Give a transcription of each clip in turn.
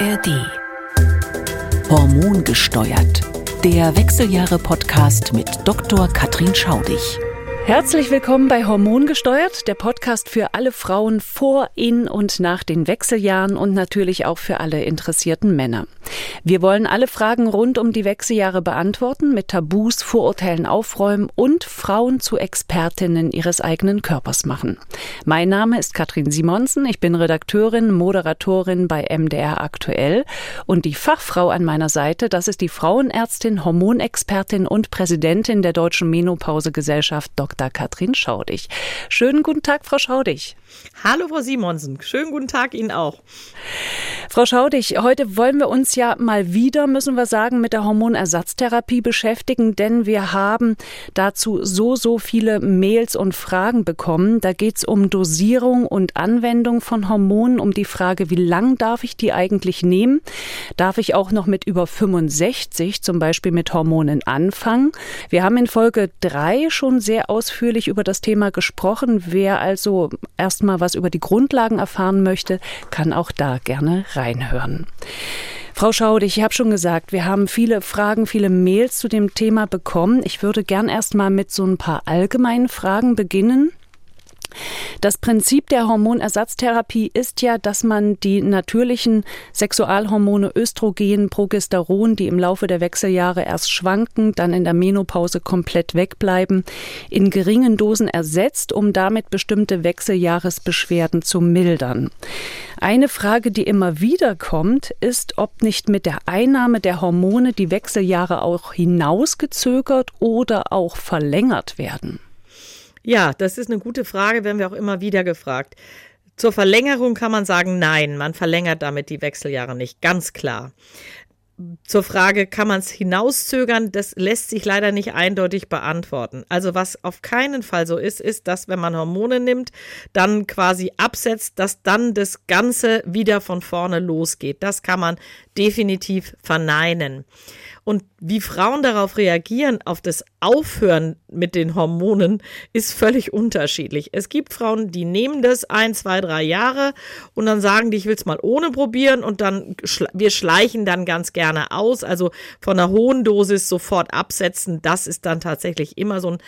ARD. Hormongesteuert. Der Wechseljahre-Podcast mit Dr. Katrin Schaudig. Herzlich willkommen bei Hormongesteuert, der Podcast für alle Frauen vor, in und nach den Wechseljahren und natürlich auch für alle interessierten Männer. Wir wollen alle Fragen rund um die Wechseljahre beantworten, mit Tabus, Vorurteilen aufräumen und Frauen zu Expertinnen ihres eigenen Körpers machen. Mein Name ist Katrin Simonsen, ich bin Redakteurin, Moderatorin bei MDR Aktuell und die Fachfrau an meiner Seite, das ist die Frauenärztin, Hormonexpertin und Präsidentin der Deutschen Menopausegesellschaft Dr. Katrin Schaudig. Schönen guten Tag, Frau Schaudig. Hallo, Frau Simonsen. Schönen guten Tag Ihnen auch. Frau Schaudig, heute wollen wir uns ja mal wieder, müssen wir sagen, mit der Hormonersatztherapie beschäftigen, denn wir haben dazu so, so viele Mails und Fragen bekommen. Da geht es um Dosierung und Anwendung von Hormonen, um die Frage, wie lang darf ich die eigentlich nehmen? Darf ich auch noch mit über 65 zum Beispiel mit Hormonen anfangen? Wir haben in Folge 3 schon sehr ausführlich über das Thema gesprochen. Wer also erstmal was über die Grundlagen erfahren möchte, kann auch da gerne reinhören. Frau Schaudig, ich habe schon gesagt, wir haben viele Fragen, viele Mails zu dem Thema bekommen. Ich würde gern erst mal mit so ein paar allgemeinen Fragen beginnen. Das Prinzip der Hormonersatztherapie ist ja, dass man die natürlichen Sexualhormone Östrogen, Progesteron, die im Laufe der Wechseljahre erst schwanken, dann in der Menopause komplett wegbleiben, in geringen Dosen ersetzt, um damit bestimmte Wechseljahresbeschwerden zu mildern. Eine Frage, die immer wieder kommt, ist, ob nicht mit der Einnahme der Hormone die Wechseljahre auch hinausgezögert oder auch verlängert werden. Ja, das ist eine gute Frage, werden wir auch immer wieder gefragt. Zur Verlängerung kann man sagen, nein, man verlängert damit die Wechseljahre nicht, ganz klar. Zur Frage, kann man es hinauszögern? Das lässt sich leider nicht eindeutig beantworten. Also was auf keinen Fall so ist, ist, dass wenn man Hormone nimmt, dann quasi absetzt, dass dann das Ganze wieder von vorne losgeht. Das kann man definitiv verneinen. Und wie Frauen darauf reagieren, auf das Aufhören mit den Hormonen, ist völlig unterschiedlich. Es gibt Frauen, die nehmen das ein, zwei, drei Jahre und dann sagen die, ich will es mal ohne probieren und dann, wir schleichen dann ganz gerne aus. Also von einer hohen Dosis sofort absetzen, das ist dann tatsächlich immer so ein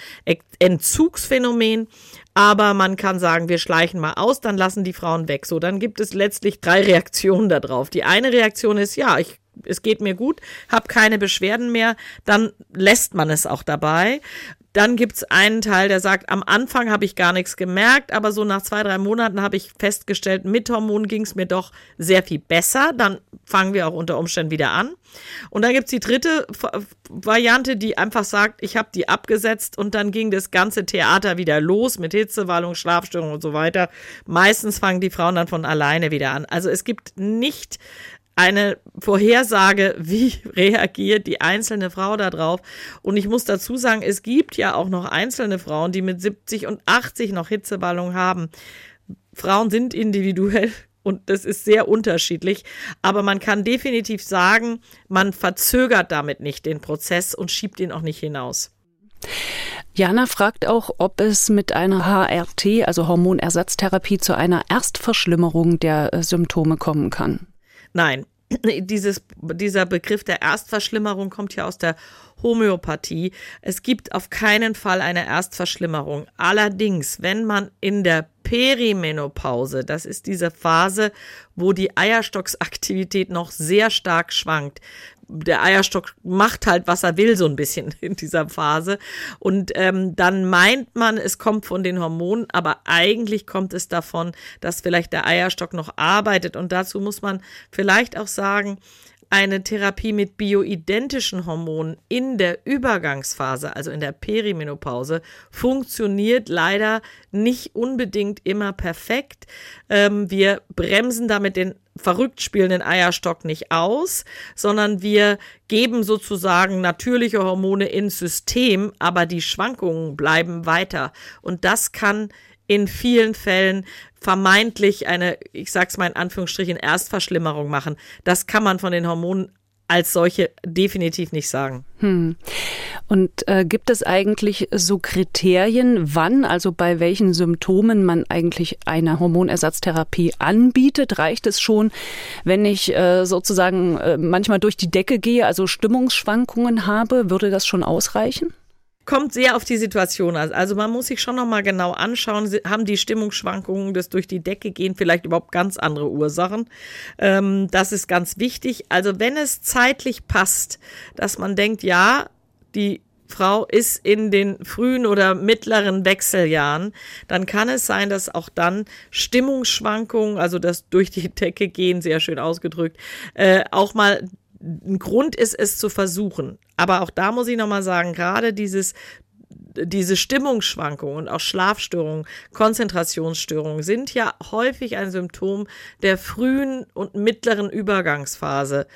Entzugsphänomen. Aber man kann sagen, wir schleichen mal aus, dann lassen die Frauen weg. So, dann gibt es letztlich drei Reaktionen darauf. Die eine Reaktion ist, ja, ich es geht mir gut, habe keine Beschwerden mehr, dann lässt man es auch dabei. Dann gibt's einen Teil, der sagt, am Anfang habe ich gar nichts gemerkt, aber so nach zwei, drei Monaten habe ich festgestellt, mit Hormonen ging's mir doch sehr viel besser. Dann fangen wir auch unter Umständen wieder an. Und dann gibt's die dritte Variante, die einfach sagt, ich habe die abgesetzt und dann ging das ganze Theater wieder los mit Hitzewallung, Schlafstörungen und so weiter. Meistens fangen die Frauen dann von alleine wieder an. Also es gibt nicht eine Vorhersage, wie reagiert die einzelne Frau darauf. Und ich muss dazu sagen, es gibt ja auch noch einzelne Frauen, die mit 70 und 80 noch Hitzeballung haben. Frauen sind individuell und das ist sehr unterschiedlich. Aber man kann definitiv sagen, man verzögert damit nicht den Prozess und schiebt ihn auch nicht hinaus. Jana fragt auch, ob es mit einer HRT, also Hormonersatztherapie, zu einer Erstverschlimmerung der äh, Symptome kommen kann. Nein, dieses, dieser Begriff der Erstverschlimmerung kommt ja aus der Homöopathie. Es gibt auf keinen Fall eine Erstverschlimmerung. Allerdings, wenn man in der Perimenopause, das ist diese Phase, wo die Eierstocksaktivität noch sehr stark schwankt, der Eierstock macht halt, was er will, so ein bisschen in dieser Phase. Und ähm, dann meint man, es kommt von den Hormonen, aber eigentlich kommt es davon, dass vielleicht der Eierstock noch arbeitet. Und dazu muss man vielleicht auch sagen, eine Therapie mit bioidentischen Hormonen in der Übergangsphase, also in der Perimenopause, funktioniert leider nicht unbedingt immer perfekt. Ähm, wir bremsen damit den verrückt spielenden Eierstock nicht aus, sondern wir geben sozusagen natürliche Hormone ins System, aber die Schwankungen bleiben weiter. Und das kann in vielen Fällen vermeintlich eine, ich sag's mal in Anführungsstrichen, Erstverschlimmerung machen. Das kann man von den Hormonen als solche definitiv nicht sagen. Hm. Und äh, gibt es eigentlich so Kriterien, wann, also bei welchen Symptomen man eigentlich eine Hormonersatztherapie anbietet? Reicht es schon, wenn ich äh, sozusagen äh, manchmal durch die Decke gehe, also Stimmungsschwankungen habe? Würde das schon ausreichen? Kommt sehr auf die Situation an. Also man muss sich schon nochmal genau anschauen, haben die Stimmungsschwankungen das durch die Decke gehen vielleicht überhaupt ganz andere Ursachen. Ähm, das ist ganz wichtig. Also wenn es zeitlich passt, dass man denkt, ja, die Frau ist in den frühen oder mittleren Wechseljahren, dann kann es sein, dass auch dann Stimmungsschwankungen, also das durch die Decke gehen, sehr schön ausgedrückt, äh, auch mal ein Grund ist, es zu versuchen. Aber auch da muss ich nochmal sagen, gerade dieses diese Stimmungsschwankungen und auch Schlafstörungen, Konzentrationsstörungen sind ja häufig ein Symptom der frühen und mittleren Übergangsphase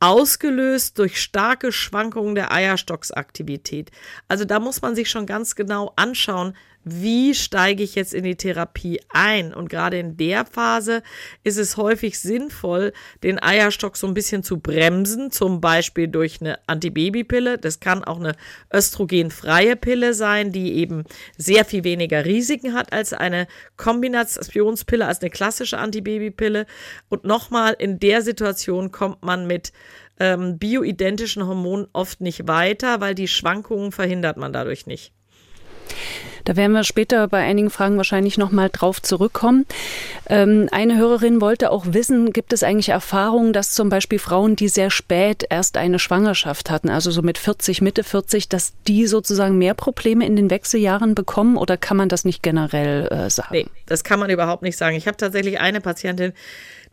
ausgelöst durch starke Schwankungen der Eierstocksaktivität. Also da muss man sich schon ganz genau anschauen, wie steige ich jetzt in die Therapie ein? Und gerade in der Phase ist es häufig sinnvoll, den Eierstock so ein bisschen zu bremsen, zum Beispiel durch eine Antibabypille. Das kann auch eine östrogenfreie Pille sein, die eben sehr viel weniger Risiken hat als eine Kombinationspille, als eine klassische Antibabypille. Und nochmal, in der Situation kommt man mit ähm, bioidentischen Hormonen oft nicht weiter, weil die Schwankungen verhindert man dadurch nicht. Da werden wir später bei einigen Fragen wahrscheinlich nochmal drauf zurückkommen. Ähm, eine Hörerin wollte auch wissen, gibt es eigentlich Erfahrungen, dass zum Beispiel Frauen, die sehr spät erst eine Schwangerschaft hatten, also so mit 40, Mitte 40, dass die sozusagen mehr Probleme in den Wechseljahren bekommen oder kann man das nicht generell äh, sagen? Nee, das kann man überhaupt nicht sagen. Ich habe tatsächlich eine Patientin,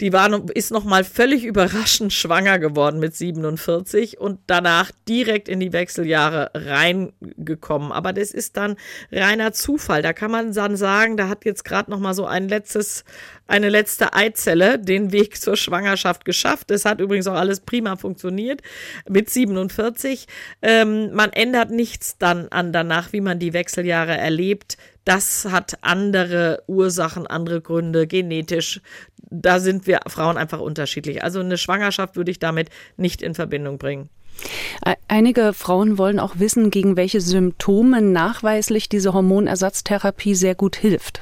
die war, ist nochmal völlig überraschend schwanger geworden mit 47 und danach direkt in die Wechseljahre reingekommen. Aber das ist dann reiner Zufall. Da kann man dann sagen, da hat jetzt gerade nochmal so ein letztes, eine letzte Eizelle den Weg zur Schwangerschaft geschafft. Das hat übrigens auch alles prima funktioniert mit 47. Ähm, man ändert nichts dann an danach, wie man die Wechseljahre erlebt. Das hat andere Ursachen, andere Gründe, genetisch. Da sind wir Frauen einfach unterschiedlich. Also eine Schwangerschaft würde ich damit nicht in Verbindung bringen. Einige Frauen wollen auch wissen, gegen welche Symptome nachweislich diese Hormonersatztherapie sehr gut hilft.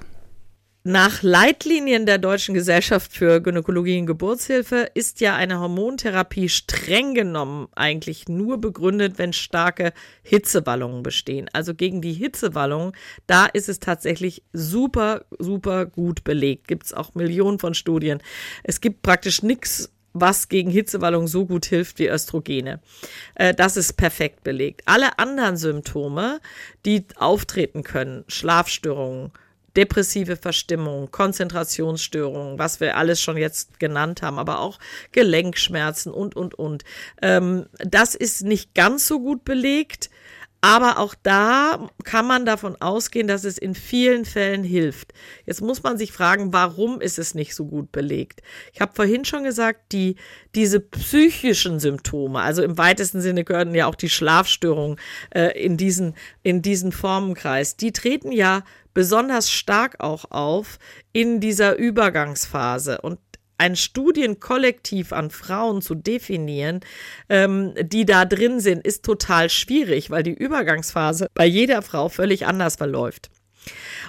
Nach Leitlinien der Deutschen Gesellschaft für Gynäkologie und Geburtshilfe ist ja eine Hormontherapie streng genommen eigentlich nur begründet, wenn starke Hitzewallungen bestehen. Also gegen die Hitzewallungen, da ist es tatsächlich super, super gut belegt. Gibt es auch Millionen von Studien. Es gibt praktisch nichts was gegen Hitzewallung so gut hilft wie Östrogene. Äh, das ist perfekt belegt. Alle anderen Symptome, die auftreten können, Schlafstörungen, depressive Verstimmung, Konzentrationsstörungen, was wir alles schon jetzt genannt haben, aber auch Gelenkschmerzen und, und, und. Ähm, das ist nicht ganz so gut belegt. Aber auch da kann man davon ausgehen, dass es in vielen Fällen hilft. Jetzt muss man sich fragen, warum ist es nicht so gut belegt? Ich habe vorhin schon gesagt, die, diese psychischen Symptome, also im weitesten Sinne gehören ja auch die Schlafstörungen äh, in, diesen, in diesen Formenkreis, die treten ja besonders stark auch auf in dieser Übergangsphase. Und ein Studienkollektiv an Frauen zu definieren, ähm, die da drin sind, ist total schwierig, weil die Übergangsphase bei jeder Frau völlig anders verläuft.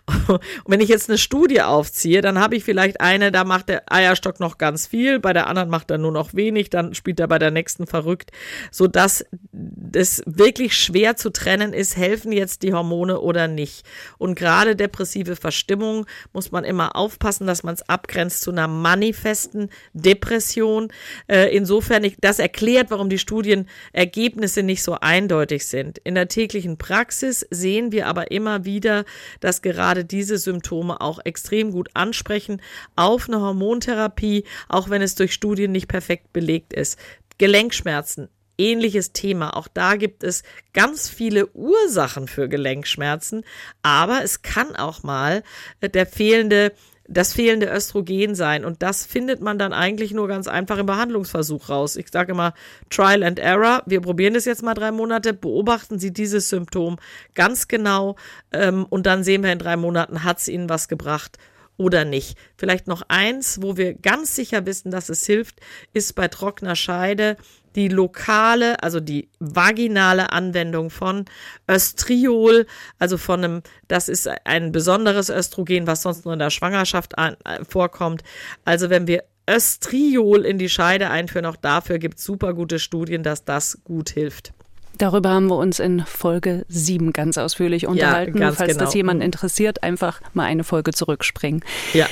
Und wenn ich jetzt eine Studie aufziehe, dann habe ich vielleicht eine, da macht der Eierstock noch ganz viel, bei der anderen macht er nur noch wenig, dann spielt er bei der nächsten verrückt, so dass das wirklich schwer zu trennen ist, helfen jetzt die Hormone oder nicht. Und gerade depressive Verstimmung muss man immer aufpassen, dass man es abgrenzt zu einer manifesten Depression. Äh, insofern, das erklärt, warum die Studienergebnisse nicht so eindeutig sind. In der täglichen Praxis sehen wir aber immer wieder, dass gerade diese Symptome auch extrem gut ansprechen auf eine Hormontherapie, auch wenn es durch Studien nicht perfekt belegt ist. Gelenkschmerzen, ähnliches Thema. Auch da gibt es ganz viele Ursachen für Gelenkschmerzen, aber es kann auch mal äh, der fehlende das fehlende Östrogen sein. Und das findet man dann eigentlich nur ganz einfach im Behandlungsversuch raus. Ich sage immer Trial and Error. Wir probieren das jetzt mal drei Monate, beobachten Sie dieses Symptom ganz genau ähm, und dann sehen wir in drei Monaten, hat es Ihnen was gebracht oder nicht. Vielleicht noch eins, wo wir ganz sicher wissen, dass es hilft, ist bei trockener Scheide die lokale, also die vaginale Anwendung von Östriol, also von einem, das ist ein besonderes Östrogen, was sonst nur in der Schwangerschaft an, äh, vorkommt. Also wenn wir Östriol in die Scheide einführen, auch dafür gibt es super gute Studien, dass das gut hilft. Darüber haben wir uns in Folge 7 ganz ausführlich unterhalten. Ja, Falls genau. das jemand interessiert, einfach mal eine Folge zurückspringen. Ja.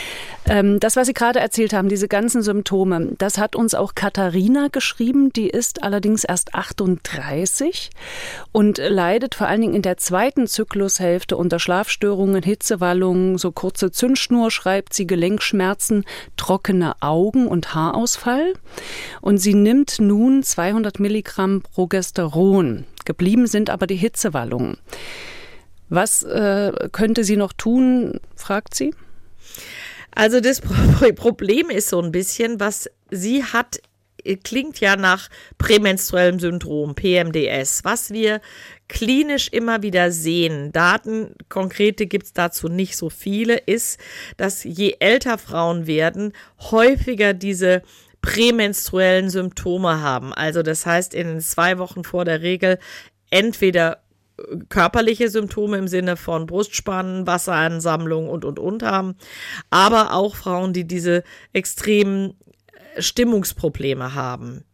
Ähm, das, was Sie gerade erzählt haben, diese ganzen Symptome, das hat uns auch Katharina geschrieben. Die ist allerdings erst 38 und leidet vor allen Dingen in der zweiten Zyklushälfte unter Schlafstörungen, Hitzewallungen, so kurze Zündschnur, schreibt sie, Gelenkschmerzen, trockene Augen und Haarausfall. Und sie nimmt nun 200 Milligramm Progesteron. Geblieben sind aber die Hitzewallungen. Was äh, könnte sie noch tun, fragt sie. Also das Problem ist so ein bisschen, was sie hat, klingt ja nach prämenstruellem Syndrom, PMDS, was wir klinisch immer wieder sehen, Daten konkrete gibt es dazu nicht so viele, ist, dass je älter Frauen werden, häufiger diese prämenstruellen Symptome haben. Also das heißt, in zwei Wochen vor der Regel entweder äh, körperliche Symptome im Sinne von Brustspannen, Wasseransammlung und, und, und haben, aber auch Frauen, die diese extremen äh, Stimmungsprobleme haben.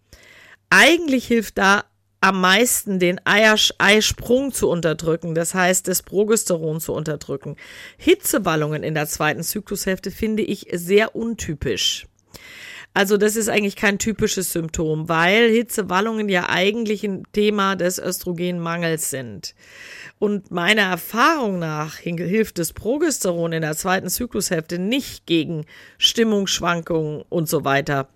Eigentlich hilft da am meisten den Eisprung zu unterdrücken, das heißt das Progesteron zu unterdrücken. Hitzewallungen in der zweiten Zyklushälfte finde ich sehr untypisch. Also das ist eigentlich kein typisches Symptom, weil Hitzewallungen ja eigentlich ein Thema des Östrogenmangels sind. Und meiner Erfahrung nach hilft das Progesteron in der zweiten Zyklushälfte nicht gegen Stimmungsschwankungen und so weiter.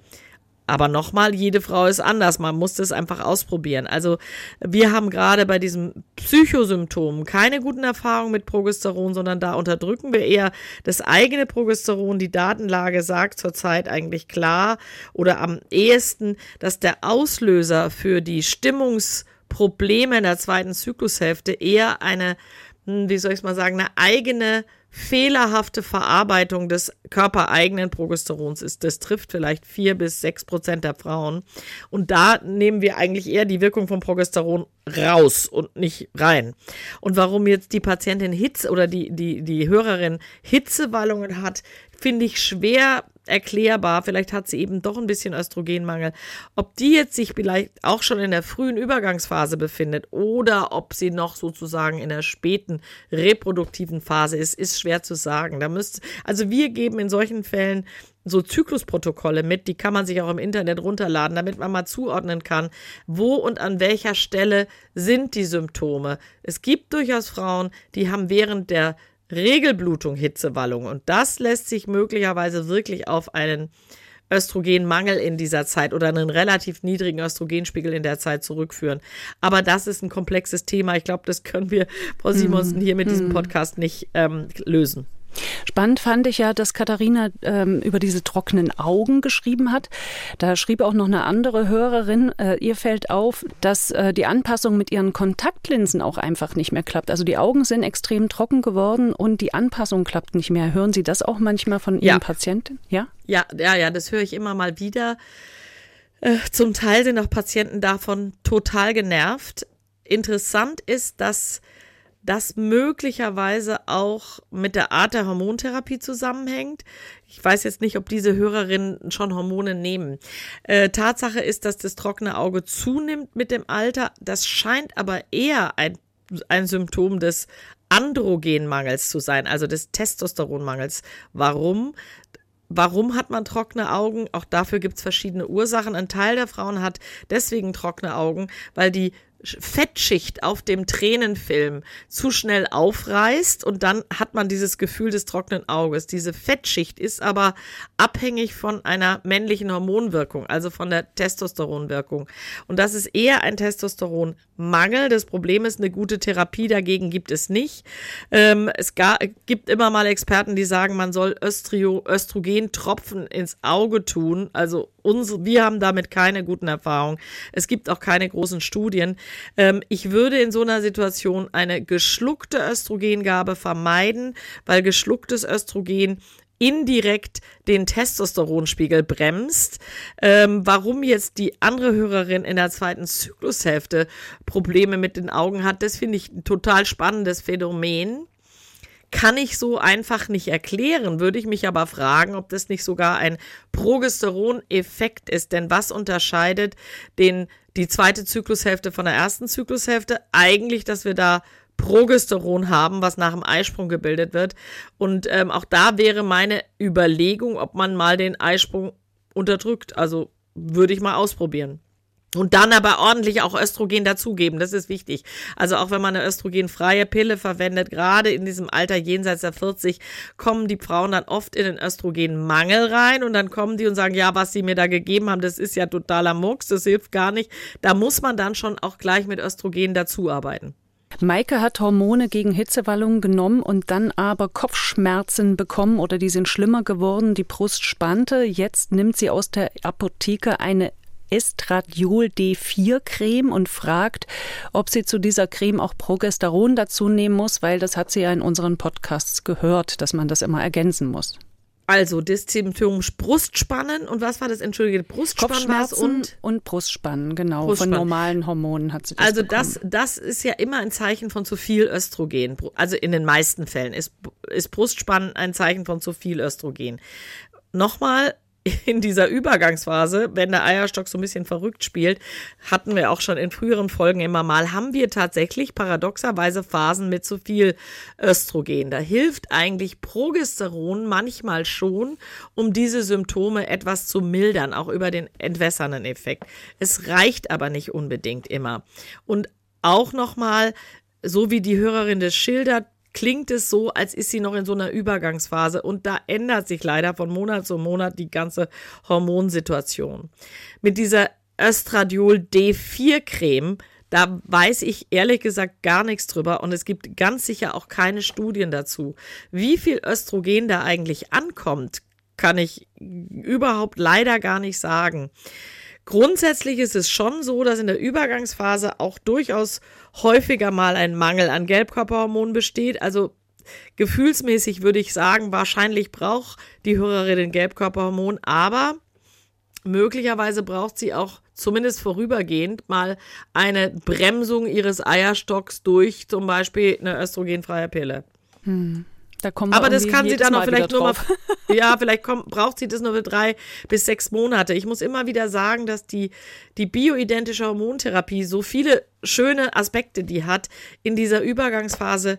Aber nochmal, jede Frau ist anders. Man muss das einfach ausprobieren. Also wir haben gerade bei diesen Psychosymptomen keine guten Erfahrungen mit Progesteron, sondern da unterdrücken wir eher das eigene Progesteron. Die Datenlage sagt zurzeit eigentlich klar oder am ehesten, dass der Auslöser für die Stimmungsprobleme in der zweiten Zyklushälfte eher eine, hm, wie soll ich mal sagen, eine eigene fehlerhafte Verarbeitung des körpereigenen Progesterons ist. Das trifft vielleicht vier bis sechs Prozent der Frauen. Und da nehmen wir eigentlich eher die Wirkung von Progesteron raus und nicht rein. Und warum jetzt die Patientin Hitze oder die, die, die Hörerin Hitzewallungen hat, finde ich schwer erklärbar. Vielleicht hat sie eben doch ein bisschen Östrogenmangel. Ob die jetzt sich vielleicht auch schon in der frühen Übergangsphase befindet oder ob sie noch sozusagen in der späten reproduktiven Phase ist, ist schwer zu sagen. Da müsst, also wir geben in solchen Fällen so Zyklusprotokolle mit, die kann man sich auch im Internet runterladen, damit man mal zuordnen kann, wo und an welcher Stelle sind die Symptome. Es gibt durchaus Frauen, die haben während der Regelblutung Hitzewallung. Und das lässt sich möglicherweise wirklich auf einen Östrogenmangel in dieser Zeit oder einen relativ niedrigen Östrogenspiegel in der Zeit zurückführen. Aber das ist ein komplexes Thema. Ich glaube, das können wir, Frau Simonsen, hier mit diesem mhm. Podcast nicht ähm, lösen. Spannend fand ich ja, dass Katharina ähm, über diese trockenen Augen geschrieben hat. Da schrieb auch noch eine andere Hörerin, äh, ihr fällt auf, dass äh, die Anpassung mit ihren Kontaktlinsen auch einfach nicht mehr klappt. Also die Augen sind extrem trocken geworden und die Anpassung klappt nicht mehr. Hören Sie das auch manchmal von Ihren ja. Patienten? Ja? Ja, ja, ja, das höre ich immer mal wieder. Äh, zum Teil sind auch Patienten davon total genervt. Interessant ist, dass das möglicherweise auch mit der Art der Hormontherapie zusammenhängt. Ich weiß jetzt nicht, ob diese Hörerinnen schon Hormone nehmen. Äh, Tatsache ist, dass das trockene Auge zunimmt mit dem Alter. Das scheint aber eher ein, ein Symptom des Androgenmangels zu sein, also des Testosteronmangels. Warum? Warum hat man trockene Augen? Auch dafür gibt es verschiedene Ursachen. Ein Teil der Frauen hat deswegen trockene Augen, weil die Fettschicht auf dem Tränenfilm zu schnell aufreißt und dann hat man dieses Gefühl des trockenen Auges. Diese Fettschicht ist aber abhängig von einer männlichen Hormonwirkung, also von der Testosteronwirkung. Und das ist eher ein Testosteronmangel. Das Problem ist, eine gute Therapie dagegen gibt es nicht. Ähm, es gibt immer mal Experten, die sagen, man soll Östrio, Östrogentropfen ins Auge tun. Also uns, wir haben damit keine guten Erfahrungen. Es gibt auch keine großen Studien. Ähm, ich würde in so einer Situation eine geschluckte Östrogengabe vermeiden, weil geschlucktes Östrogen indirekt den Testosteronspiegel bremst. Ähm, warum jetzt die andere Hörerin in der zweiten Zyklushälfte Probleme mit den Augen hat, das finde ich ein total spannendes Phänomen. Kann ich so einfach nicht erklären, würde ich mich aber fragen, ob das nicht sogar ein Progesteron-Effekt ist. Denn was unterscheidet den, die zweite Zyklushälfte von der ersten Zyklushälfte? Eigentlich, dass wir da Progesteron haben, was nach dem Eisprung gebildet wird. Und ähm, auch da wäre meine Überlegung, ob man mal den Eisprung unterdrückt. Also würde ich mal ausprobieren. Und dann aber ordentlich auch Östrogen dazugeben, das ist wichtig. Also auch wenn man eine östrogenfreie Pille verwendet, gerade in diesem Alter jenseits der 40, kommen die Frauen dann oft in den Östrogenmangel rein und dann kommen die und sagen, ja, was sie mir da gegeben haben, das ist ja totaler Mux, das hilft gar nicht. Da muss man dann schon auch gleich mit Östrogen dazuarbeiten. Maike hat Hormone gegen Hitzewallungen genommen und dann aber Kopfschmerzen bekommen oder die sind schlimmer geworden. Die Brust spannte. Jetzt nimmt sie aus der Apotheke eine Estradiol D4 Creme und fragt, ob sie zu dieser Creme auch Progesteron dazu nehmen muss, weil das hat sie ja in unseren Podcasts gehört, dass man das immer ergänzen muss. Also Symptom Brustspannen und was war das? Entschuldige, Brustspannen und und Brustspannen, genau. Brustspannen. Von normalen Hormonen hat sie das. Also bekommen. das das ist ja immer ein Zeichen von zu viel Östrogen. Also in den meisten Fällen ist ist Brustspannen ein Zeichen von zu viel Östrogen. Nochmal, in dieser Übergangsphase, wenn der Eierstock so ein bisschen verrückt spielt, hatten wir auch schon in früheren Folgen immer mal, haben wir tatsächlich paradoxerweise Phasen mit zu viel Östrogen. Da hilft eigentlich Progesteron manchmal schon, um diese Symptome etwas zu mildern, auch über den entwässernden Effekt. Es reicht aber nicht unbedingt immer. Und auch nochmal, so wie die Hörerin das schildert, klingt es so, als ist sie noch in so einer Übergangsphase und da ändert sich leider von Monat zu Monat die ganze Hormonsituation. Mit dieser Östradiol D4 Creme da weiß ich ehrlich gesagt gar nichts drüber und es gibt ganz sicher auch keine Studien dazu. Wie viel Östrogen da eigentlich ankommt, kann ich überhaupt leider gar nicht sagen. Grundsätzlich ist es schon so, dass in der Übergangsphase auch durchaus häufiger mal ein Mangel an Gelbkörperhormonen besteht. Also gefühlsmäßig würde ich sagen, wahrscheinlich braucht die Hörerin Gelbkörperhormon, aber möglicherweise braucht sie auch zumindest vorübergehend mal eine Bremsung ihres Eierstocks durch zum Beispiel eine östrogenfreie Pille. Hm. Da kommen Aber das kann sie dann auch vielleicht nur mal, ja, vielleicht kommt, braucht sie das nur für drei bis sechs Monate. Ich muss immer wieder sagen, dass die, die bioidentische Hormontherapie so viele schöne Aspekte, die hat, in dieser Übergangsphase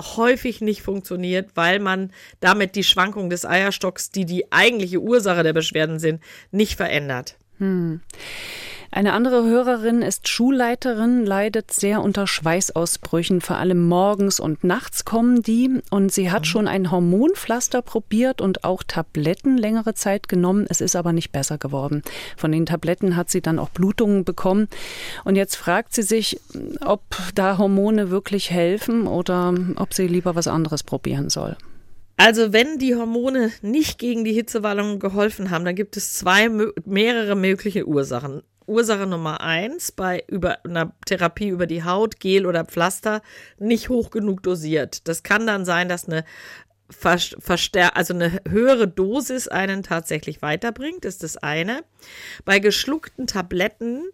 häufig nicht funktioniert, weil man damit die Schwankung des Eierstocks, die die eigentliche Ursache der Beschwerden sind, nicht verändert. Hm. Eine andere Hörerin ist Schulleiterin, leidet sehr unter Schweißausbrüchen, vor allem morgens und nachts kommen die und sie hat mhm. schon ein Hormonpflaster probiert und auch Tabletten längere Zeit genommen. Es ist aber nicht besser geworden. Von den Tabletten hat sie dann auch Blutungen bekommen und jetzt fragt sie sich, ob da Hormone wirklich helfen oder ob sie lieber was anderes probieren soll. Also wenn die Hormone nicht gegen die Hitzewallung geholfen haben, dann gibt es zwei mehrere mögliche Ursachen. Ursache Nummer eins bei über einer Therapie über die Haut, Gel oder Pflaster nicht hoch genug dosiert. Das kann dann sein, dass eine Verstär also eine höhere Dosis einen tatsächlich weiterbringt, ist das eine. Bei geschluckten Tabletten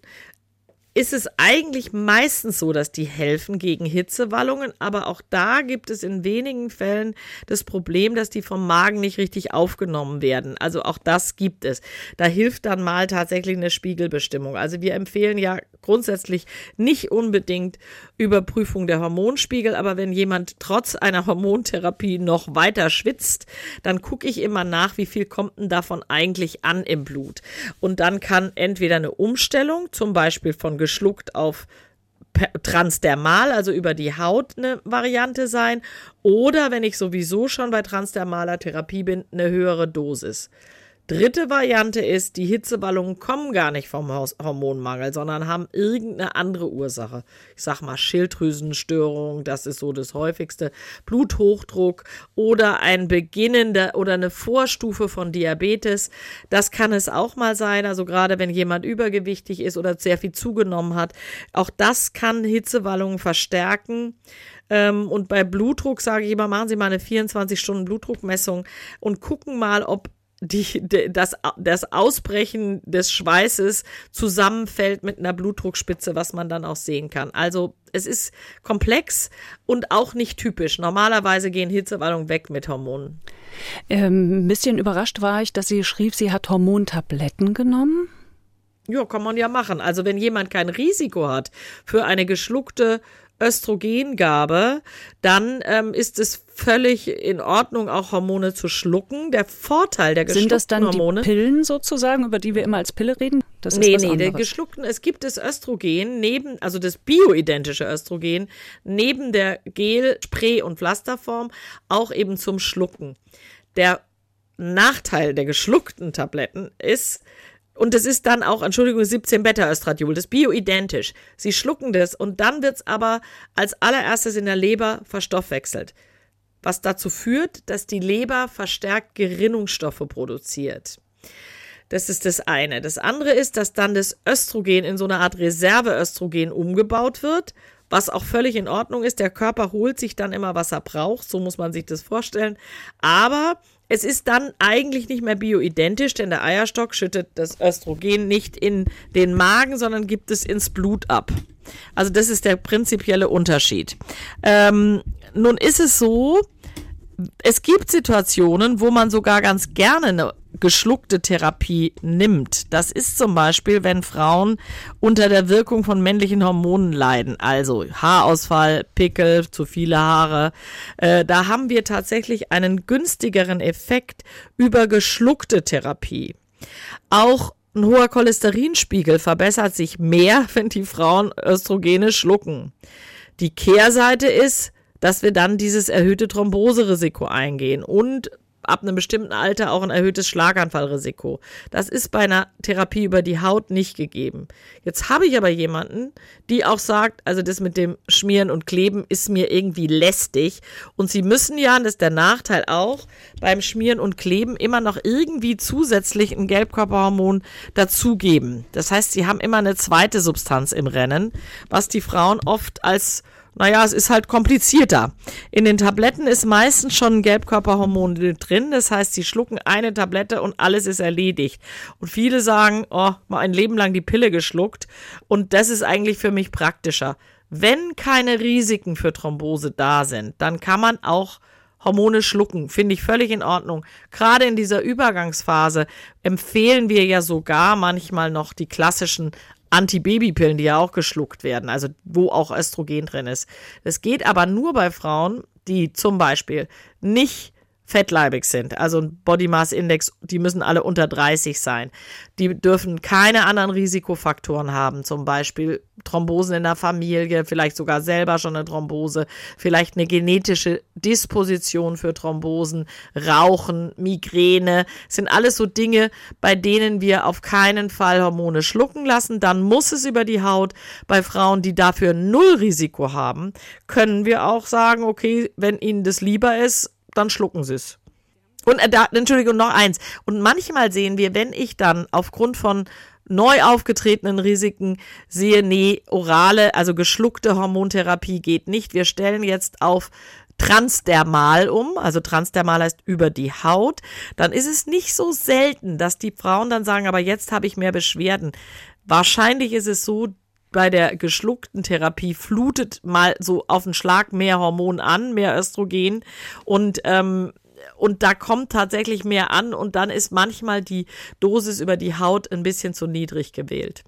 ist es eigentlich meistens so, dass die helfen gegen Hitzewallungen, aber auch da gibt es in wenigen Fällen das Problem, dass die vom Magen nicht richtig aufgenommen werden. Also auch das gibt es. Da hilft dann mal tatsächlich eine Spiegelbestimmung. Also wir empfehlen ja grundsätzlich nicht unbedingt Überprüfung der Hormonspiegel, aber wenn jemand trotz einer Hormontherapie noch weiter schwitzt, dann gucke ich immer nach, wie viel kommt denn davon eigentlich an im Blut. Und dann kann entweder eine Umstellung, zum Beispiel von geschluckt auf transdermal, also über die Haut eine Variante sein. Oder wenn ich sowieso schon bei transdermaler Therapie bin, eine höhere Dosis. Dritte Variante ist, die Hitzewallungen kommen gar nicht vom Hormonmangel, sondern haben irgendeine andere Ursache. Ich sag mal Schilddrüsenstörung, das ist so das häufigste, Bluthochdruck oder ein beginnender oder eine Vorstufe von Diabetes. Das kann es auch mal sein, also gerade wenn jemand übergewichtig ist oder sehr viel zugenommen hat. Auch das kann Hitzewallungen verstärken. Ähm, und bei Blutdruck sage ich immer, machen Sie mal eine 24 Stunden Blutdruckmessung und gucken mal, ob die, das, das Ausbrechen des Schweißes zusammenfällt mit einer Blutdruckspitze, was man dann auch sehen kann. Also es ist komplex und auch nicht typisch. Normalerweise gehen Hitzewallungen weg mit Hormonen. Ähm, ein bisschen überrascht war ich, dass sie schrieb, sie hat Hormontabletten genommen. Ja, kann man ja machen. Also wenn jemand kein Risiko hat für eine geschluckte Östrogengabe, dann ähm, ist es völlig in Ordnung, auch Hormone zu schlucken. Der Vorteil der geschluckten Sind das dann Hormone, die Pillen sozusagen, über die wir immer als Pille reden? Das ist nee, nee, der geschluckten, es gibt das Östrogen neben, also das bioidentische Östrogen, neben der Gel-, Spray- und Pflasterform auch eben zum Schlucken. Der Nachteil der geschluckten Tabletten ist, und das ist dann auch, Entschuldigung, 17 Beta-Östradiol, das ist bioidentisch. Sie schlucken das und dann wird es aber als allererstes in der Leber verstoffwechselt. Was dazu führt, dass die Leber verstärkt Gerinnungsstoffe produziert. Das ist das eine. Das andere ist, dass dann das Östrogen in so eine Art Reserveöstrogen umgebaut wird, was auch völlig in Ordnung ist. Der Körper holt sich dann immer, was er braucht. So muss man sich das vorstellen. Aber es ist dann eigentlich nicht mehr bioidentisch, denn der Eierstock schüttet das Östrogen nicht in den Magen, sondern gibt es ins Blut ab. Also das ist der prinzipielle Unterschied. Ähm, nun ist es so, es gibt Situationen, wo man sogar ganz gerne eine geschluckte Therapie nimmt. Das ist zum Beispiel, wenn Frauen unter der Wirkung von männlichen Hormonen leiden, also Haarausfall, Pickel, zu viele Haare. Äh, da haben wir tatsächlich einen günstigeren Effekt über geschluckte Therapie. Auch ein hoher Cholesterinspiegel verbessert sich mehr, wenn die Frauen Östrogene schlucken. Die Kehrseite ist, dass wir dann dieses erhöhte Thromboserisiko eingehen und ab einem bestimmten Alter auch ein erhöhtes Schlaganfallrisiko. Das ist bei einer Therapie über die Haut nicht gegeben. Jetzt habe ich aber jemanden, die auch sagt, also das mit dem Schmieren und Kleben ist mir irgendwie lästig. Und sie müssen ja, das ist der Nachteil auch, beim Schmieren und Kleben immer noch irgendwie zusätzlich ein Gelbkörperhormon dazugeben. Das heißt, sie haben immer eine zweite Substanz im Rennen, was die Frauen oft als naja, es ist halt komplizierter. In den Tabletten ist meistens schon ein Gelbkörperhormon drin. Das heißt, sie schlucken eine Tablette und alles ist erledigt. Und viele sagen, oh, mal ein Leben lang die Pille geschluckt. Und das ist eigentlich für mich praktischer. Wenn keine Risiken für Thrombose da sind, dann kann man auch Hormone schlucken. Finde ich völlig in Ordnung. Gerade in dieser Übergangsphase empfehlen wir ja sogar manchmal noch die klassischen Antibabypillen, die ja auch geschluckt werden, also wo auch Östrogen drin ist. Das geht aber nur bei Frauen, die zum Beispiel nicht fettleibig sind, also ein Body Mass Index, die müssen alle unter 30 sein. Die dürfen keine anderen Risikofaktoren haben, zum Beispiel Thrombosen in der Familie, vielleicht sogar selber schon eine Thrombose, vielleicht eine genetische Disposition für Thrombosen, Rauchen, Migräne, sind alles so Dinge, bei denen wir auf keinen Fall Hormone schlucken lassen. Dann muss es über die Haut. Bei Frauen, die dafür null Risiko haben, können wir auch sagen, okay, wenn ihnen das lieber ist, dann schlucken sie es. Und äh, da, Entschuldigung, noch eins. Und manchmal sehen wir, wenn ich dann aufgrund von neu aufgetretenen Risiken sehe, nee, orale, also geschluckte Hormontherapie geht nicht. Wir stellen jetzt auf transdermal um, also transdermal heißt über die Haut, dann ist es nicht so selten, dass die Frauen dann sagen, aber jetzt habe ich mehr Beschwerden. Wahrscheinlich ist es so, bei der geschluckten Therapie flutet mal so auf den Schlag mehr Hormon an, mehr Östrogen und ähm, und da kommt tatsächlich mehr an und dann ist manchmal die Dosis über die Haut ein bisschen zu niedrig gewählt.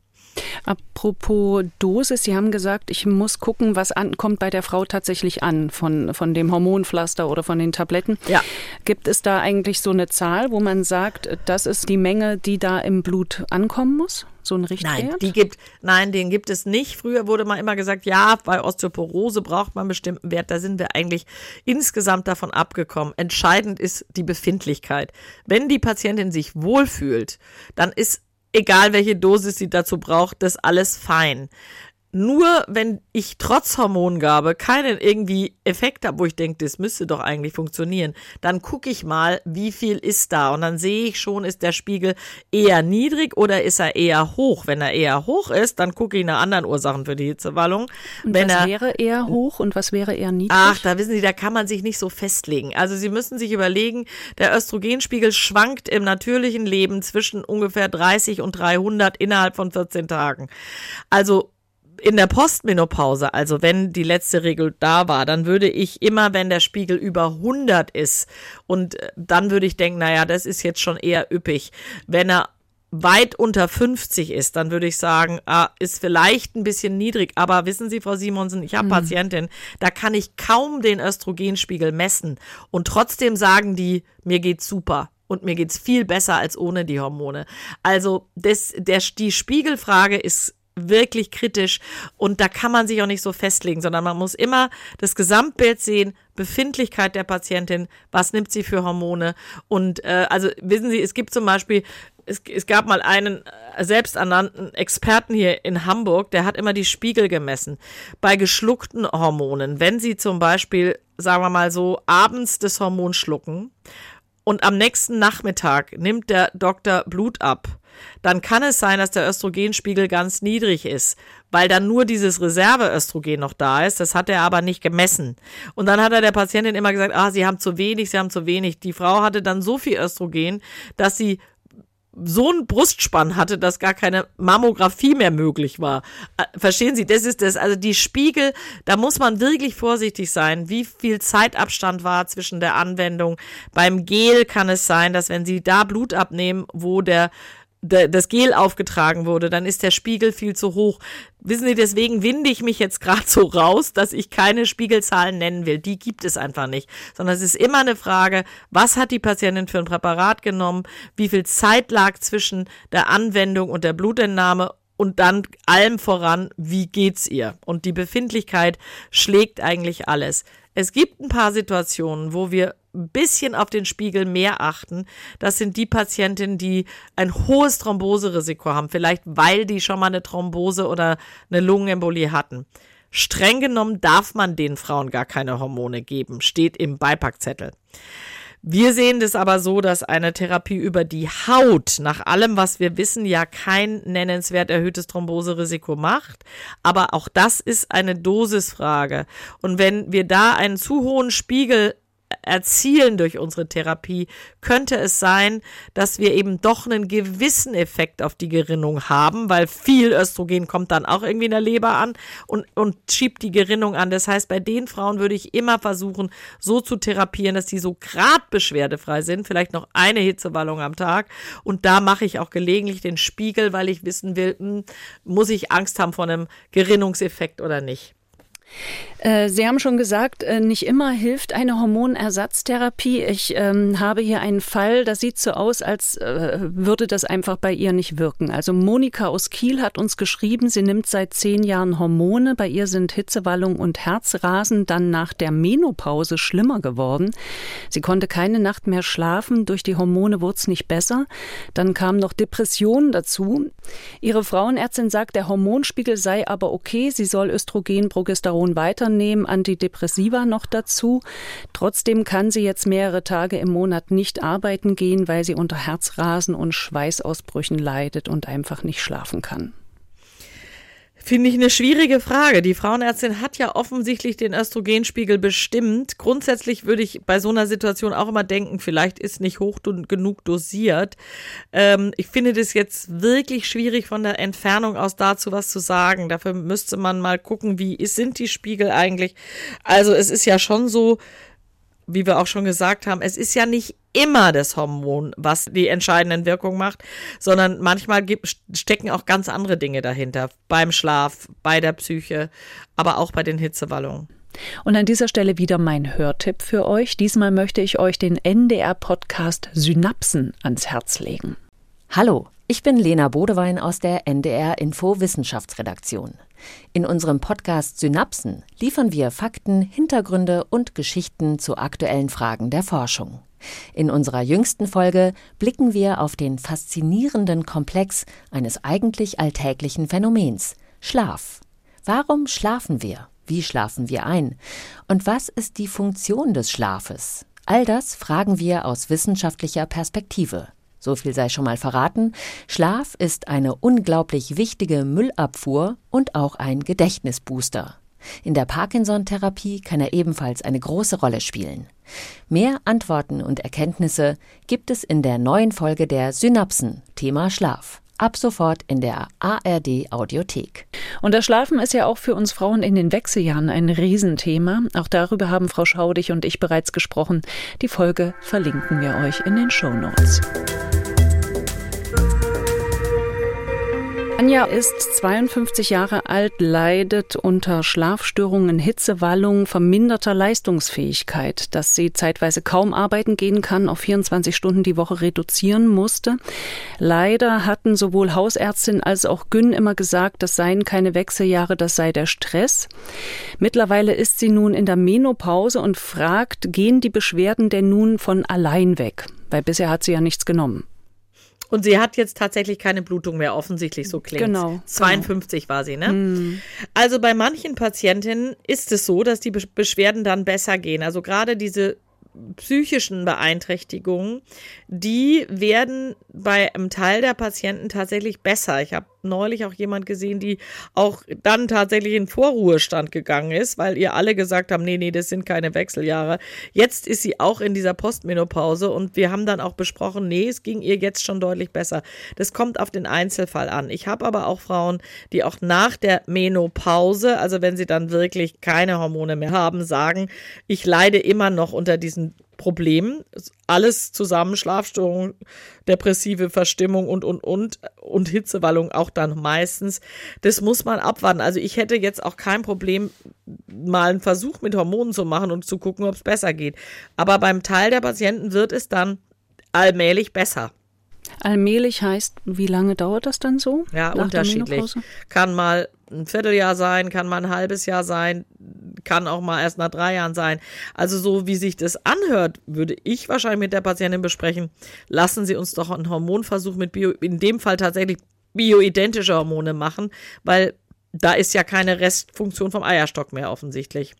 Apropos Dosis, Sie haben gesagt, ich muss gucken, was an, kommt bei der Frau tatsächlich an von, von dem Hormonpflaster oder von den Tabletten. Ja. Gibt es da eigentlich so eine Zahl, wo man sagt, das ist die Menge, die da im Blut ankommen muss? So ein Richtwert? Nein, die gibt, nein, den gibt es nicht. Früher wurde mal immer gesagt, ja, bei Osteoporose braucht man einen bestimmten Wert. Da sind wir eigentlich insgesamt davon abgekommen. Entscheidend ist die Befindlichkeit. Wenn die Patientin sich wohlfühlt, dann ist egal welche Dosis sie dazu braucht, das alles fein. Nur wenn ich trotz Hormongabe keinen irgendwie Effekt habe, wo ich denke, das müsste doch eigentlich funktionieren, dann gucke ich mal, wie viel ist da und dann sehe ich schon, ist der Spiegel eher niedrig oder ist er eher hoch. Wenn er eher hoch ist, dann gucke ich nach anderen Ursachen für die Hitzewallung. Und wenn was er, wäre eher hoch und was wäre eher niedrig? Ach, da wissen Sie, da kann man sich nicht so festlegen. Also Sie müssen sich überlegen, der Östrogenspiegel schwankt im natürlichen Leben zwischen ungefähr 30 und 300 innerhalb von 14 Tagen. Also in der Postmenopause, also wenn die letzte Regel da war, dann würde ich immer, wenn der Spiegel über 100 ist, und äh, dann würde ich denken, naja, das ist jetzt schon eher üppig. Wenn er weit unter 50 ist, dann würde ich sagen, ah, ist vielleicht ein bisschen niedrig. Aber wissen Sie, Frau Simonsen, ich habe mhm. Patientin, da kann ich kaum den Östrogenspiegel messen. Und trotzdem sagen die, mir geht's super und mir geht's viel besser als ohne die Hormone. Also das, der, die Spiegelfrage ist wirklich kritisch und da kann man sich auch nicht so festlegen, sondern man muss immer das Gesamtbild sehen, Befindlichkeit der Patientin, was nimmt sie für Hormone und äh, also wissen Sie, es gibt zum Beispiel es, es gab mal einen äh, selbsternannten Experten hier in Hamburg, der hat immer die Spiegel gemessen. Bei geschluckten Hormonen, wenn sie zum Beispiel, sagen wir mal so, abends das Hormon schlucken und am nächsten Nachmittag nimmt der Doktor Blut ab, dann kann es sein, dass der Östrogenspiegel ganz niedrig ist, weil dann nur dieses Reserveöstrogen noch da ist. Das hat er aber nicht gemessen. Und dann hat er der Patientin immer gesagt, ah, Sie haben zu wenig, Sie haben zu wenig. Die Frau hatte dann so viel Östrogen, dass sie so ein Brustspann hatte, dass gar keine Mammographie mehr möglich war. Äh, verstehen Sie, das ist das. Also die Spiegel, da muss man wirklich vorsichtig sein, wie viel Zeitabstand war zwischen der Anwendung. Beim Gel kann es sein, dass wenn Sie da Blut abnehmen, wo der das Gel aufgetragen wurde, dann ist der Spiegel viel zu hoch. Wissen Sie, deswegen winde ich mich jetzt gerade so raus, dass ich keine Spiegelzahlen nennen will. Die gibt es einfach nicht. Sondern es ist immer eine Frage, was hat die Patientin für ein Präparat genommen? Wie viel Zeit lag zwischen der Anwendung und der Blutentnahme? Und dann allem voran, wie geht's ihr? Und die Befindlichkeit schlägt eigentlich alles. Es gibt ein paar Situationen, wo wir ein bisschen auf den Spiegel mehr achten. Das sind die Patientinnen, die ein hohes Thromboserisiko haben, vielleicht weil die schon mal eine Thrombose oder eine Lungenembolie hatten. Streng genommen darf man den Frauen gar keine Hormone geben, steht im Beipackzettel. Wir sehen das aber so, dass eine Therapie über die Haut nach allem, was wir wissen, ja kein nennenswert erhöhtes Thromboserisiko macht. Aber auch das ist eine Dosisfrage. Und wenn wir da einen zu hohen Spiegel erzielen durch unsere Therapie, könnte es sein, dass wir eben doch einen gewissen Effekt auf die Gerinnung haben, weil viel Östrogen kommt dann auch irgendwie in der Leber an und, und schiebt die Gerinnung an. Das heißt, bei den Frauen würde ich immer versuchen, so zu therapieren, dass die so grad beschwerdefrei sind, vielleicht noch eine Hitzewallung am Tag. Und da mache ich auch gelegentlich den Spiegel, weil ich wissen will, hm, muss ich Angst haben vor einem Gerinnungseffekt oder nicht. Äh, Sie haben schon gesagt, äh, nicht immer hilft eine Hormonersatztherapie. Ich ähm, habe hier einen Fall, das sieht so aus, als äh, würde das einfach bei ihr nicht wirken. Also Monika aus Kiel hat uns geschrieben, sie nimmt seit zehn Jahren Hormone. Bei ihr sind Hitzewallung und Herzrasen dann nach der Menopause schlimmer geworden. Sie konnte keine Nacht mehr schlafen. Durch die Hormone wurde es nicht besser. Dann kamen noch Depressionen dazu. Ihre Frauenärztin sagt, der Hormonspiegel sei aber okay. Sie soll Östrogen, Progesteron weiter nehmen Antidepressiva noch dazu. Trotzdem kann sie jetzt mehrere Tage im Monat nicht arbeiten gehen, weil sie unter Herzrasen und Schweißausbrüchen leidet und einfach nicht schlafen kann. Finde ich eine schwierige Frage. Die Frauenärztin hat ja offensichtlich den Östrogenspiegel bestimmt. Grundsätzlich würde ich bei so einer Situation auch immer denken, vielleicht ist nicht hoch genug dosiert. Ähm, ich finde das jetzt wirklich schwierig von der Entfernung aus dazu was zu sagen. Dafür müsste man mal gucken, wie sind die Spiegel eigentlich. Also es ist ja schon so, wie wir auch schon gesagt haben, es ist ja nicht immer das Hormon, was die entscheidenden Wirkungen macht, sondern manchmal gibt, stecken auch ganz andere Dinge dahinter. Beim Schlaf, bei der Psyche, aber auch bei den Hitzewallungen. Und an dieser Stelle wieder mein Hörtipp für euch. Diesmal möchte ich euch den NDR-Podcast Synapsen ans Herz legen. Hallo, ich bin Lena Bodewein aus der NDR Info Wissenschaftsredaktion. In unserem Podcast Synapsen liefern wir Fakten, Hintergründe und Geschichten zu aktuellen Fragen der Forschung. In unserer jüngsten Folge blicken wir auf den faszinierenden Komplex eines eigentlich alltäglichen Phänomens Schlaf. Warum schlafen wir? Wie schlafen wir ein? Und was ist die Funktion des Schlafes? All das fragen wir aus wissenschaftlicher Perspektive. So viel sei schon mal verraten. Schlaf ist eine unglaublich wichtige Müllabfuhr und auch ein Gedächtnisbooster. In der Parkinson-Therapie kann er ebenfalls eine große Rolle spielen. Mehr Antworten und Erkenntnisse gibt es in der neuen Folge der Synapsen, Thema Schlaf. Ab sofort in der ARD Audiothek. Und das Schlafen ist ja auch für uns Frauen in den Wechseljahren ein Riesenthema. Auch darüber haben Frau Schaudig und ich bereits gesprochen. Die Folge verlinken wir euch in den Show Notes. Anja ist 52 Jahre alt, leidet unter Schlafstörungen, Hitzewallung, verminderter Leistungsfähigkeit, dass sie zeitweise kaum arbeiten gehen kann, auf 24 Stunden die Woche reduzieren musste. Leider hatten sowohl Hausärztin als auch Gyn immer gesagt, das seien keine Wechseljahre, das sei der Stress. Mittlerweile ist sie nun in der Menopause und fragt, gehen die Beschwerden denn nun von allein weg? Weil bisher hat sie ja nichts genommen. Und sie hat jetzt tatsächlich keine Blutung mehr, offensichtlich, so klingt Genau. 52 genau. war sie, ne? Hm. Also bei manchen Patientinnen ist es so, dass die Beschwerden dann besser gehen. Also gerade diese psychischen Beeinträchtigungen, die werden bei einem Teil der Patienten tatsächlich besser. Ich habe neulich auch jemand gesehen, die auch dann tatsächlich in Vorruhestand gegangen ist, weil ihr alle gesagt haben, nee, nee, das sind keine Wechseljahre. Jetzt ist sie auch in dieser Postmenopause und wir haben dann auch besprochen, nee, es ging ihr jetzt schon deutlich besser. Das kommt auf den Einzelfall an. Ich habe aber auch Frauen, die auch nach der Menopause, also wenn sie dann wirklich keine Hormone mehr haben, sagen, ich leide immer noch unter diesen Problem. Alles zusammen, Schlafstörung, depressive Verstimmung und, und, und, und Hitzewallung auch dann meistens. Das muss man abwarten. Also ich hätte jetzt auch kein Problem, mal einen Versuch mit Hormonen zu machen und zu gucken, ob es besser geht. Aber beim Teil der Patienten wird es dann allmählich besser. Allmählich heißt, wie lange dauert das dann so? Ja, unterschiedlich. Kann mal ein Vierteljahr sein, kann mal ein halbes Jahr sein, kann auch mal erst nach drei Jahren sein. Also so wie sich das anhört, würde ich wahrscheinlich mit der Patientin besprechen, lassen Sie uns doch einen Hormonversuch mit Bio, in dem Fall tatsächlich bioidentische Hormone machen, weil da ist ja keine Restfunktion vom Eierstock mehr offensichtlich.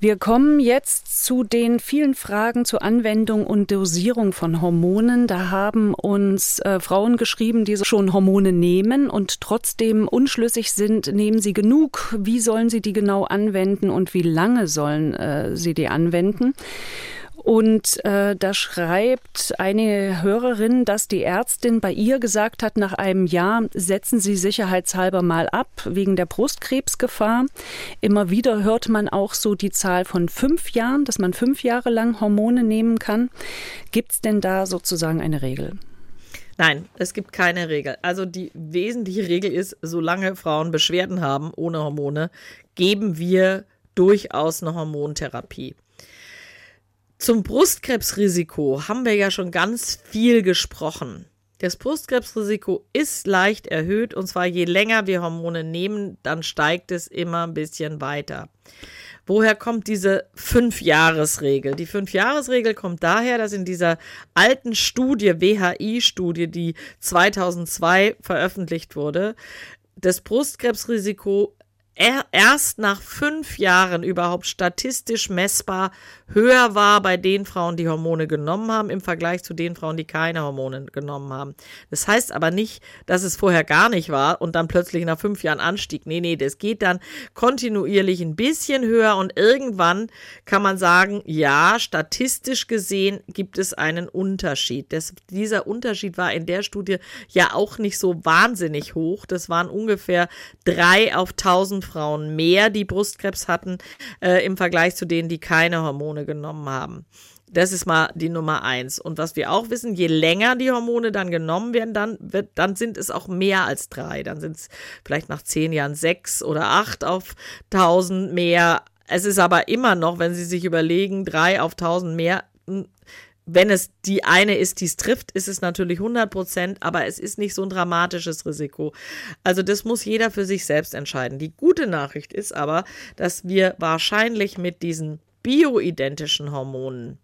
Wir kommen jetzt zu den vielen Fragen zur Anwendung und Dosierung von Hormonen. Da haben uns äh, Frauen geschrieben, die schon Hormone nehmen und trotzdem unschlüssig sind, nehmen sie genug, wie sollen sie die genau anwenden und wie lange sollen äh, sie die anwenden. Und äh, da schreibt eine Hörerin, dass die Ärztin bei ihr gesagt hat, nach einem Jahr setzen Sie sicherheitshalber mal ab wegen der Brustkrebsgefahr. Immer wieder hört man auch so die Zahl von fünf Jahren, dass man fünf Jahre lang Hormone nehmen kann. Gibt es denn da sozusagen eine Regel? Nein, es gibt keine Regel. Also die wesentliche Regel ist, solange Frauen Beschwerden haben ohne Hormone, geben wir durchaus eine Hormontherapie. Zum Brustkrebsrisiko haben wir ja schon ganz viel gesprochen. Das Brustkrebsrisiko ist leicht erhöht und zwar je länger wir Hormone nehmen, dann steigt es immer ein bisschen weiter. Woher kommt diese Fünf-Jahres-Regel? Die Fünf-Jahres-Regel kommt daher, dass in dieser alten Studie, WHI-Studie, die 2002 veröffentlicht wurde, das Brustkrebsrisiko erst nach fünf Jahren überhaupt statistisch messbar höher war bei den Frauen, die Hormone genommen haben, im Vergleich zu den Frauen, die keine Hormone genommen haben. Das heißt aber nicht, dass es vorher gar nicht war und dann plötzlich nach fünf Jahren anstieg. Nee, nee, das geht dann kontinuierlich ein bisschen höher und irgendwann kann man sagen, ja, statistisch gesehen gibt es einen Unterschied. Das, dieser Unterschied war in der Studie ja auch nicht so wahnsinnig hoch. Das waren ungefähr drei auf tausend Frauen mehr, die Brustkrebs hatten, äh, im Vergleich zu denen, die keine Hormone genommen haben. Das ist mal die Nummer eins. Und was wir auch wissen, je länger die Hormone dann genommen werden, dann wird, dann sind es auch mehr als drei. Dann sind es vielleicht nach zehn Jahren sechs oder acht auf tausend mehr. Es ist aber immer noch, wenn Sie sich überlegen, drei auf tausend mehr, wenn es die eine ist, die es trifft, ist es natürlich 100 Prozent, aber es ist nicht so ein dramatisches Risiko. Also das muss jeder für sich selbst entscheiden. Die gute Nachricht ist aber, dass wir wahrscheinlich mit diesen bioidentischen Hormonen,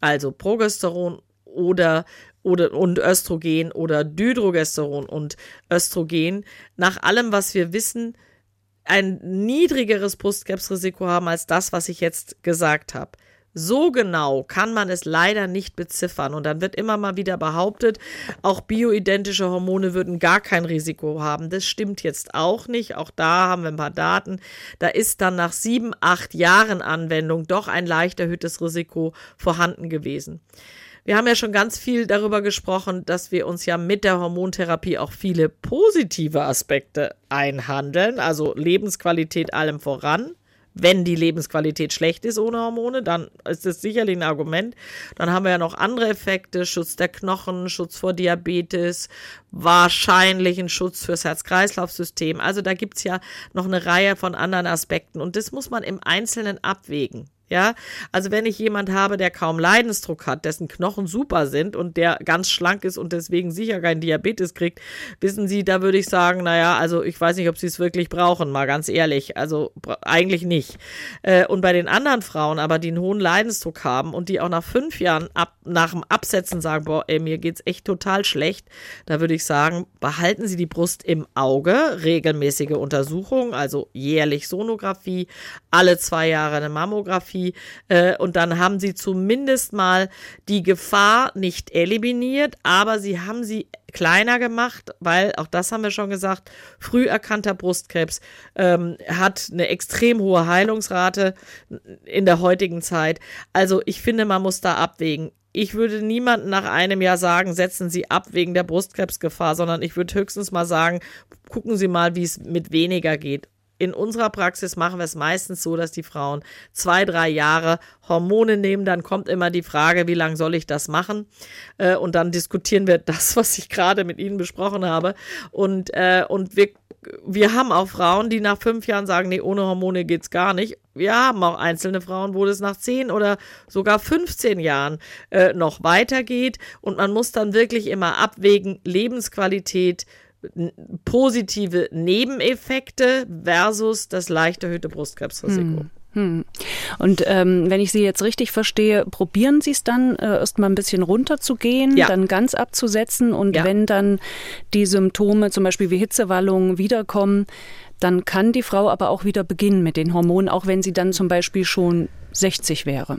also Progesteron oder oder und Östrogen oder Dydrogesteron und Östrogen, nach allem, was wir wissen, ein niedrigeres Brustkrebsrisiko haben als das, was ich jetzt gesagt habe. So genau kann man es leider nicht beziffern. Und dann wird immer mal wieder behauptet, auch bioidentische Hormone würden gar kein Risiko haben. Das stimmt jetzt auch nicht. Auch da haben wir ein paar Daten. Da ist dann nach sieben, acht Jahren Anwendung doch ein leicht erhöhtes Risiko vorhanden gewesen. Wir haben ja schon ganz viel darüber gesprochen, dass wir uns ja mit der Hormontherapie auch viele positive Aspekte einhandeln, also Lebensqualität allem voran. Wenn die Lebensqualität schlecht ist ohne Hormone, dann ist das sicherlich ein Argument. Dann haben wir ja noch andere Effekte, Schutz der Knochen, Schutz vor Diabetes, wahrscheinlich ein Schutz fürs Herz-Kreislauf-System. Also da gibt's ja noch eine Reihe von anderen Aspekten und das muss man im Einzelnen abwägen. Ja, also wenn ich jemand habe, der kaum Leidensdruck hat, dessen Knochen super sind und der ganz schlank ist und deswegen sicher keinen Diabetes kriegt, wissen Sie, da würde ich sagen, naja, also ich weiß nicht, ob Sie es wirklich brauchen, mal ganz ehrlich. Also eigentlich nicht. Äh, und bei den anderen Frauen aber, die einen hohen Leidensdruck haben und die auch nach fünf Jahren ab, nach dem Absetzen sagen, boah, ey, mir geht's echt total schlecht, da würde ich sagen, behalten Sie die Brust im Auge, regelmäßige Untersuchungen, also jährlich Sonographie, alle zwei Jahre eine Mammographie, Therapie äh, und dann haben sie zumindest mal die Gefahr nicht eliminiert, aber sie haben sie kleiner gemacht, weil auch das haben wir schon gesagt, früh erkannter Brustkrebs ähm, hat eine extrem hohe Heilungsrate in der heutigen Zeit. Also ich finde, man muss da abwägen. Ich würde niemanden nach einem Jahr sagen, setzen Sie ab wegen der Brustkrebsgefahr, sondern ich würde höchstens mal sagen, gucken Sie mal, wie es mit weniger geht in unserer Praxis machen wir es meistens so, dass die Frauen zwei, drei Jahre Hormone nehmen. Dann kommt immer die Frage, wie lange soll ich das machen? Äh, und dann diskutieren wir das, was ich gerade mit Ihnen besprochen habe. Und, äh, und wir wir haben auch Frauen, die nach fünf Jahren sagen, nee, ohne Hormone geht's gar nicht. Wir haben auch einzelne Frauen, wo das nach zehn oder sogar 15 Jahren äh, noch weitergeht. Und man muss dann wirklich immer abwägen, Lebensqualität positive Nebeneffekte versus das leicht erhöhte Brustkrebsrisiko. Hm. Hm. Und ähm, wenn ich Sie jetzt richtig verstehe, probieren Sie es dann äh, erst mal ein bisschen runterzugehen, ja. dann ganz abzusetzen und ja. wenn dann die Symptome, zum Beispiel wie Hitzewallungen, wiederkommen, dann kann die Frau aber auch wieder beginnen mit den Hormonen, auch wenn sie dann zum Beispiel schon 60 wäre.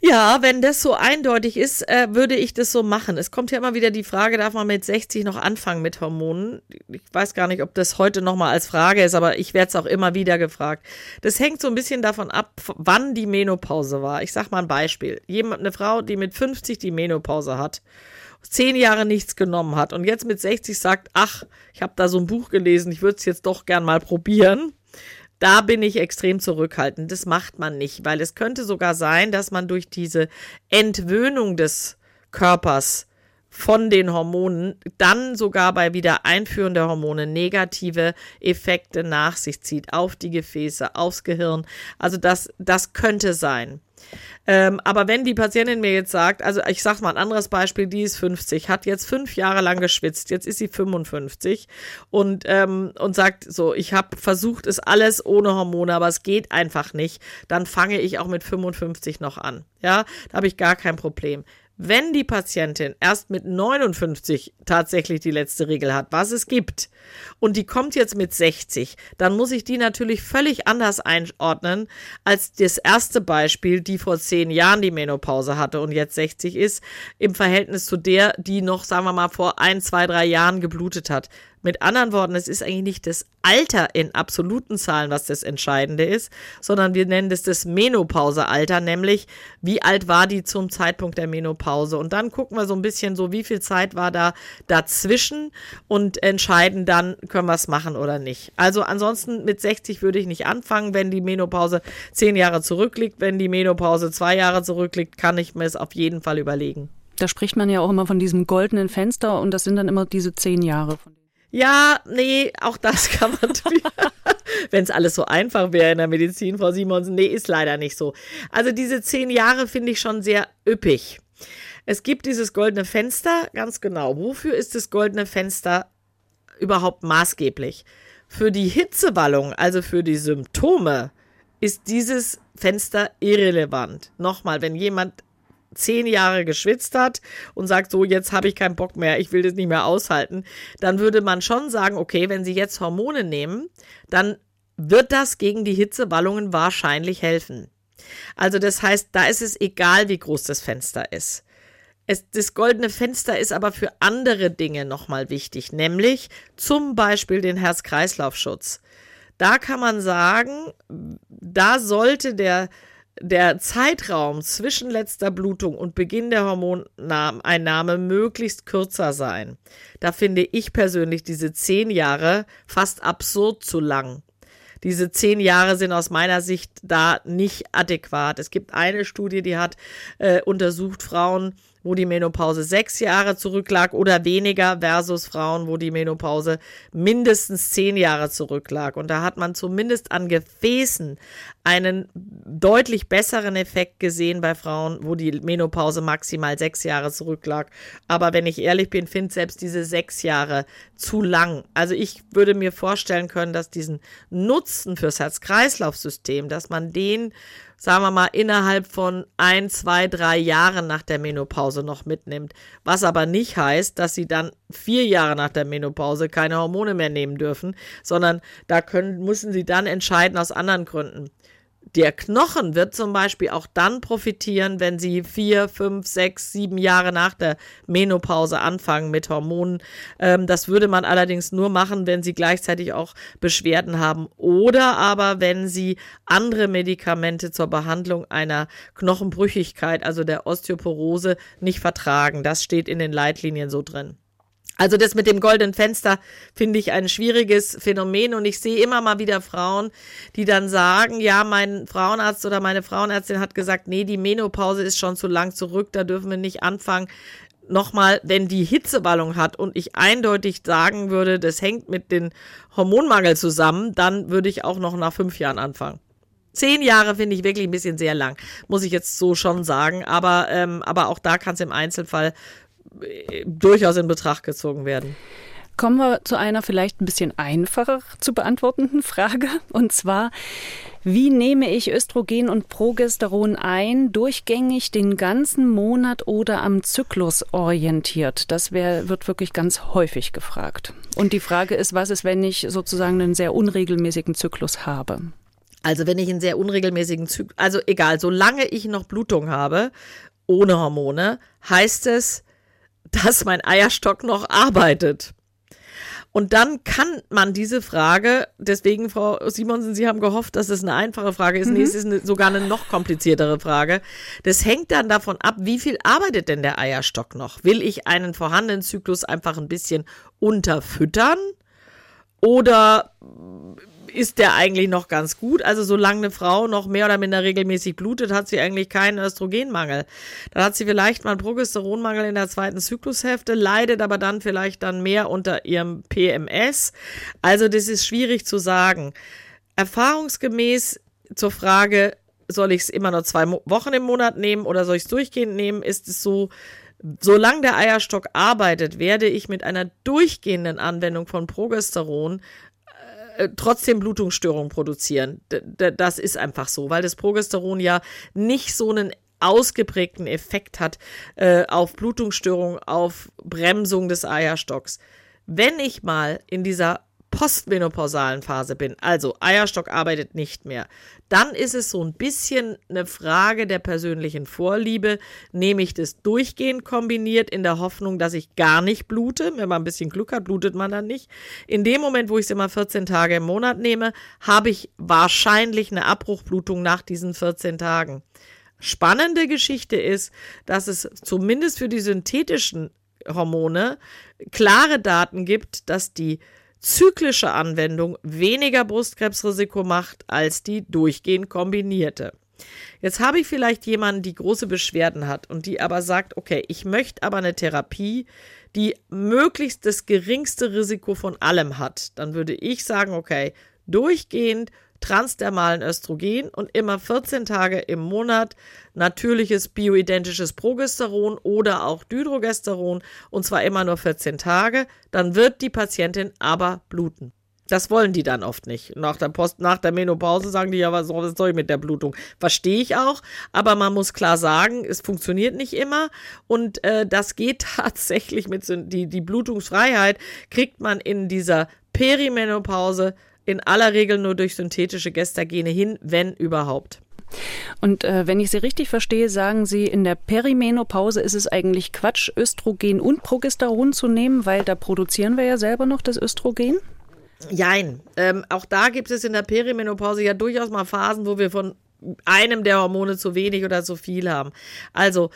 Ja, wenn das so eindeutig ist, äh, würde ich das so machen. Es kommt ja immer wieder die Frage, darf man mit 60 noch anfangen mit Hormonen? Ich weiß gar nicht, ob das heute nochmal als Frage ist, aber ich werde es auch immer wieder gefragt. Das hängt so ein bisschen davon ab, wann die Menopause war. Ich sag mal ein Beispiel. Jemand, eine Frau, die mit 50 die Menopause hat, zehn Jahre nichts genommen hat und jetzt mit 60 sagt, ach, ich habe da so ein Buch gelesen, ich würde es jetzt doch gern mal probieren da bin ich extrem zurückhaltend. Das macht man nicht, weil es könnte sogar sein, dass man durch diese Entwöhnung des Körpers von den Hormonen dann sogar bei Wiedereinführen der Hormone negative Effekte nach sich zieht auf die Gefäße, aufs Gehirn. Also das, das könnte sein. Ähm, aber wenn die Patientin mir jetzt sagt, also ich sag mal ein anderes Beispiel, die ist 50, hat jetzt fünf Jahre lang geschwitzt, jetzt ist sie 55 und, ähm, und sagt so, ich habe versucht, es alles ohne Hormone, aber es geht einfach nicht, dann fange ich auch mit 55 noch an. Ja, da habe ich gar kein Problem. Wenn die Patientin erst mit 59 tatsächlich die letzte Regel hat, was es gibt, und die kommt jetzt mit 60, dann muss ich die natürlich völlig anders einordnen als das erste Beispiel, die vor zehn Jahren die Menopause hatte und jetzt 60 ist, im Verhältnis zu der, die noch, sagen wir mal, vor ein, zwei, drei Jahren geblutet hat. Mit anderen Worten, es ist eigentlich nicht das Alter in absoluten Zahlen, was das Entscheidende ist, sondern wir nennen das das Menopausealter, nämlich wie alt war die zum Zeitpunkt der Menopause. Und dann gucken wir so ein bisschen so, wie viel Zeit war da dazwischen und entscheiden dann, können wir es machen oder nicht. Also ansonsten mit 60 würde ich nicht anfangen, wenn die Menopause zehn Jahre zurückliegt. Wenn die Menopause zwei Jahre zurückliegt, kann ich mir es auf jeden Fall überlegen. Da spricht man ja auch immer von diesem goldenen Fenster und das sind dann immer diese zehn Jahre. Ja, nee, auch das kann man tun. Wenn es alles so einfach wäre in der Medizin, Frau Simonsen. Nee, ist leider nicht so. Also diese zehn Jahre finde ich schon sehr üppig. Es gibt dieses goldene Fenster, ganz genau. Wofür ist das goldene Fenster überhaupt maßgeblich? Für die Hitzewallung, also für die Symptome, ist dieses Fenster irrelevant. Nochmal, wenn jemand zehn Jahre geschwitzt hat und sagt, so, jetzt habe ich keinen Bock mehr, ich will das nicht mehr aushalten, dann würde man schon sagen, okay, wenn Sie jetzt Hormone nehmen, dann wird das gegen die Hitzewallungen wahrscheinlich helfen. Also das heißt, da ist es egal, wie groß das Fenster ist. Es, das goldene Fenster ist aber für andere Dinge nochmal wichtig, nämlich zum Beispiel den Herz-Kreislauf-Schutz. Da kann man sagen, da sollte der, der Zeitraum zwischen letzter Blutung und Beginn der Hormoneinnahme möglichst kürzer sein. Da finde ich persönlich diese zehn Jahre fast absurd zu lang. Diese zehn Jahre sind aus meiner Sicht da nicht adäquat. Es gibt eine Studie, die hat äh, untersucht Frauen, wo die Menopause sechs Jahre zurücklag oder weniger versus Frauen, wo die Menopause mindestens zehn Jahre zurücklag. Und da hat man zumindest an Gefäßen einen deutlich besseren Effekt gesehen bei Frauen, wo die Menopause maximal sechs Jahre zurücklag. Aber wenn ich ehrlich bin, finde selbst diese sechs Jahre zu lang. Also ich würde mir vorstellen können, dass diesen Nutzen fürs Herz-Kreislauf-System, dass man den sagen wir mal, innerhalb von ein, zwei, drei Jahren nach der Menopause noch mitnimmt. Was aber nicht heißt, dass sie dann vier Jahre nach der Menopause keine Hormone mehr nehmen dürfen, sondern da können, müssen sie dann entscheiden aus anderen Gründen. Der Knochen wird zum Beispiel auch dann profitieren, wenn sie vier, fünf, sechs, sieben Jahre nach der Menopause anfangen mit Hormonen. Ähm, das würde man allerdings nur machen, wenn sie gleichzeitig auch Beschwerden haben oder aber wenn sie andere Medikamente zur Behandlung einer Knochenbrüchigkeit, also der Osteoporose, nicht vertragen. Das steht in den Leitlinien so drin. Also das mit dem goldenen Fenster finde ich ein schwieriges Phänomen und ich sehe immer mal wieder Frauen, die dann sagen, ja, mein Frauenarzt oder meine Frauenärztin hat gesagt, nee, die Menopause ist schon zu lang zurück, da dürfen wir nicht anfangen. Nochmal, wenn die Hitzewallung hat und ich eindeutig sagen würde, das hängt mit dem Hormonmangel zusammen, dann würde ich auch noch nach fünf Jahren anfangen. Zehn Jahre finde ich wirklich ein bisschen sehr lang, muss ich jetzt so schon sagen. Aber, ähm, aber auch da kann es im Einzelfall durchaus in Betracht gezogen werden. Kommen wir zu einer vielleicht ein bisschen einfacher zu beantwortenden Frage. Und zwar, wie nehme ich Östrogen und Progesteron ein, durchgängig den ganzen Monat oder am Zyklus orientiert? Das wär, wird wirklich ganz häufig gefragt. Und die Frage ist, was ist, wenn ich sozusagen einen sehr unregelmäßigen Zyklus habe? Also wenn ich einen sehr unregelmäßigen Zyklus, also egal, solange ich noch Blutung habe, ohne Hormone, heißt es, dass mein Eierstock noch arbeitet. Und dann kann man diese Frage, deswegen, Frau Simonsen, Sie haben gehofft, dass es eine einfache Frage ist. Mhm. Nee, es ist eine, sogar eine noch kompliziertere Frage. Das hängt dann davon ab, wie viel arbeitet denn der Eierstock noch? Will ich einen vorhandenen Zyklus einfach ein bisschen unterfüttern? Oder ist der eigentlich noch ganz gut. Also solange eine Frau noch mehr oder minder regelmäßig blutet, hat sie eigentlich keinen Östrogenmangel. Dann hat sie vielleicht mal einen Progesteronmangel in der zweiten Zyklushälfte, leidet aber dann vielleicht dann mehr unter ihrem PMS. Also das ist schwierig zu sagen. Erfahrungsgemäß zur Frage, soll ich es immer nur zwei Wochen im Monat nehmen oder soll ich es durchgehend nehmen, ist es so, Solange der Eierstock arbeitet, werde ich mit einer durchgehenden Anwendung von Progesteron äh, trotzdem Blutungsstörungen produzieren. D das ist einfach so, weil das Progesteron ja nicht so einen ausgeprägten Effekt hat äh, auf Blutungsstörungen, auf Bremsung des Eierstocks. Wenn ich mal in dieser postmenopausalen Phase bin, also Eierstock arbeitet nicht mehr, dann ist es so ein bisschen eine Frage der persönlichen Vorliebe. Nehme ich das durchgehend kombiniert in der Hoffnung, dass ich gar nicht blute? Wenn man ein bisschen Glück hat, blutet man dann nicht. In dem Moment, wo ich es immer 14 Tage im Monat nehme, habe ich wahrscheinlich eine Abbruchblutung nach diesen 14 Tagen. Spannende Geschichte ist, dass es zumindest für die synthetischen Hormone klare Daten gibt, dass die zyklische Anwendung weniger Brustkrebsrisiko macht als die durchgehend kombinierte. Jetzt habe ich vielleicht jemanden, die große Beschwerden hat und die aber sagt, okay, ich möchte aber eine Therapie, die möglichst das geringste Risiko von allem hat. Dann würde ich sagen, okay, durchgehend transdermalen Östrogen und immer 14 Tage im Monat natürliches bioidentisches Progesteron oder auch Dydrogesteron und zwar immer nur 14 Tage, dann wird die Patientin aber bluten. Das wollen die dann oft nicht. Nach der, Post, nach der Menopause sagen die ja, was soll ich mit der Blutung? Verstehe ich auch, aber man muss klar sagen, es funktioniert nicht immer und äh, das geht tatsächlich mit die, die Blutungsfreiheit kriegt man in dieser Perimenopause in aller Regel nur durch synthetische Gestagene hin, wenn überhaupt. Und äh, wenn ich Sie richtig verstehe, sagen Sie, in der Perimenopause ist es eigentlich Quatsch, Östrogen und Progesteron zu nehmen, weil da produzieren wir ja selber noch das Östrogen? Jein. Ähm, auch da gibt es in der Perimenopause ja durchaus mal Phasen, wo wir von einem der Hormone zu wenig oder zu viel haben. Also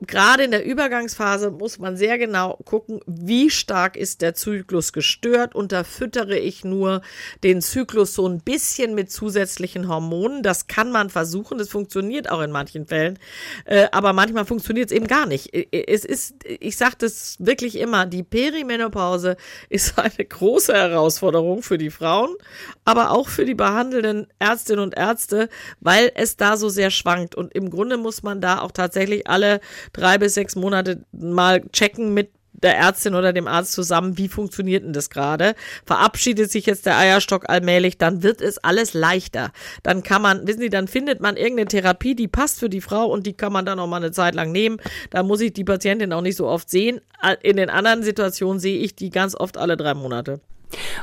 gerade in der Übergangsphase muss man sehr genau gucken, wie stark ist der Zyklus gestört. Und da füttere ich nur den Zyklus so ein bisschen mit zusätzlichen Hormonen. Das kann man versuchen. Das funktioniert auch in manchen Fällen. Äh, aber manchmal funktioniert es eben gar nicht. Es ist, ich sage das wirklich immer, die Perimenopause ist eine große Herausforderung für die Frauen, aber auch für die behandelnden Ärztinnen und Ärzte, weil es da so sehr schwankt. Und im Grunde muss man da auch tatsächlich alle drei bis sechs Monate mal checken mit der Ärztin oder dem Arzt zusammen, wie funktioniert denn das gerade? Verabschiedet sich jetzt der Eierstock allmählich, dann wird es alles leichter. Dann kann man, wissen Sie, dann findet man irgendeine Therapie, die passt für die Frau und die kann man dann auch mal eine Zeit lang nehmen. Da muss ich die Patientin auch nicht so oft sehen. In den anderen Situationen sehe ich die ganz oft alle drei Monate.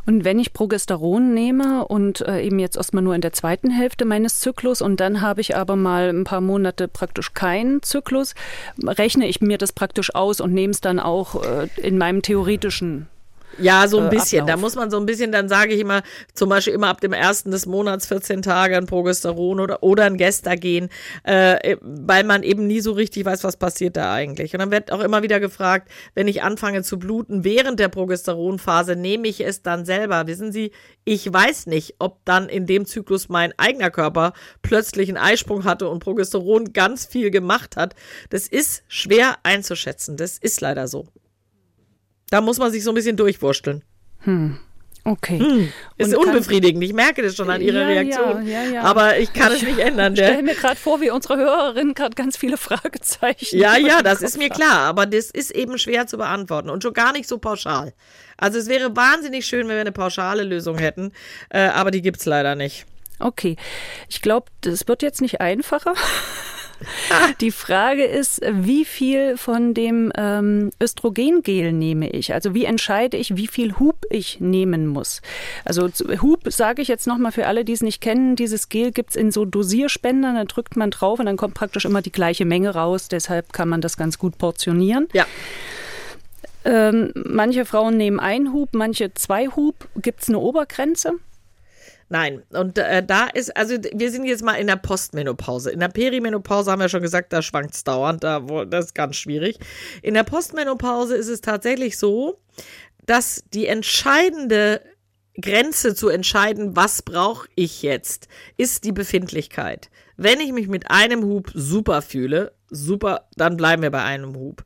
Und wenn ich Progesteron nehme und äh, eben jetzt erstmal nur in der zweiten Hälfte meines Zyklus und dann habe ich aber mal ein paar Monate praktisch keinen Zyklus, rechne ich mir das praktisch aus und nehme es dann auch äh, in meinem theoretischen ja, so ein äh, bisschen. Ablauf. Da muss man so ein bisschen, dann sage ich immer, zum Beispiel immer ab dem ersten des Monats 14 Tage ein Progesteron oder, oder ein Gestagen, äh, weil man eben nie so richtig weiß, was passiert da eigentlich. Und dann wird auch immer wieder gefragt, wenn ich anfange zu bluten während der Progesteronphase, nehme ich es dann selber. Wissen Sie, ich weiß nicht, ob dann in dem Zyklus mein eigener Körper plötzlich einen Eisprung hatte und Progesteron ganz viel gemacht hat. Das ist schwer einzuschätzen. Das ist leider so. Da muss man sich so ein bisschen durchwursteln. Hm. Okay. Hm, ist und unbefriedigend. Ich merke das schon an Ihrer ja, Reaktion. Ja, ja, Aber ich kann es nicht ändern. Ich stelle mir gerade vor, wie unsere Hörerin gerade ganz viele Fragezeichen. Ja, ja, das ist mir klar. Aber das ist eben schwer zu beantworten und schon gar nicht so pauschal. Also es wäre wahnsinnig schön, wenn wir eine pauschale Lösung hätten. Äh, aber die gibt es leider nicht. Okay. Ich glaube, das wird jetzt nicht einfacher. Die Frage ist, wie viel von dem ähm, Östrogengel nehme ich? Also wie entscheide ich, wie viel Hub ich nehmen muss? Also Hub sage ich jetzt nochmal für alle, die es nicht kennen. Dieses Gel gibt es in so Dosierspendern, da drückt man drauf und dann kommt praktisch immer die gleiche Menge raus. Deshalb kann man das ganz gut portionieren. Ja. Ähm, manche Frauen nehmen ein Hub, manche zwei Hub. Gibt es eine Obergrenze? Nein, und äh, da ist, also wir sind jetzt mal in der Postmenopause. In der Perimenopause haben wir schon gesagt, da schwankt es dauernd, da, das ist ganz schwierig. In der Postmenopause ist es tatsächlich so, dass die entscheidende Grenze zu entscheiden, was brauche ich jetzt, ist die Befindlichkeit. Wenn ich mich mit einem Hub super fühle, super, dann bleiben wir bei einem Hub.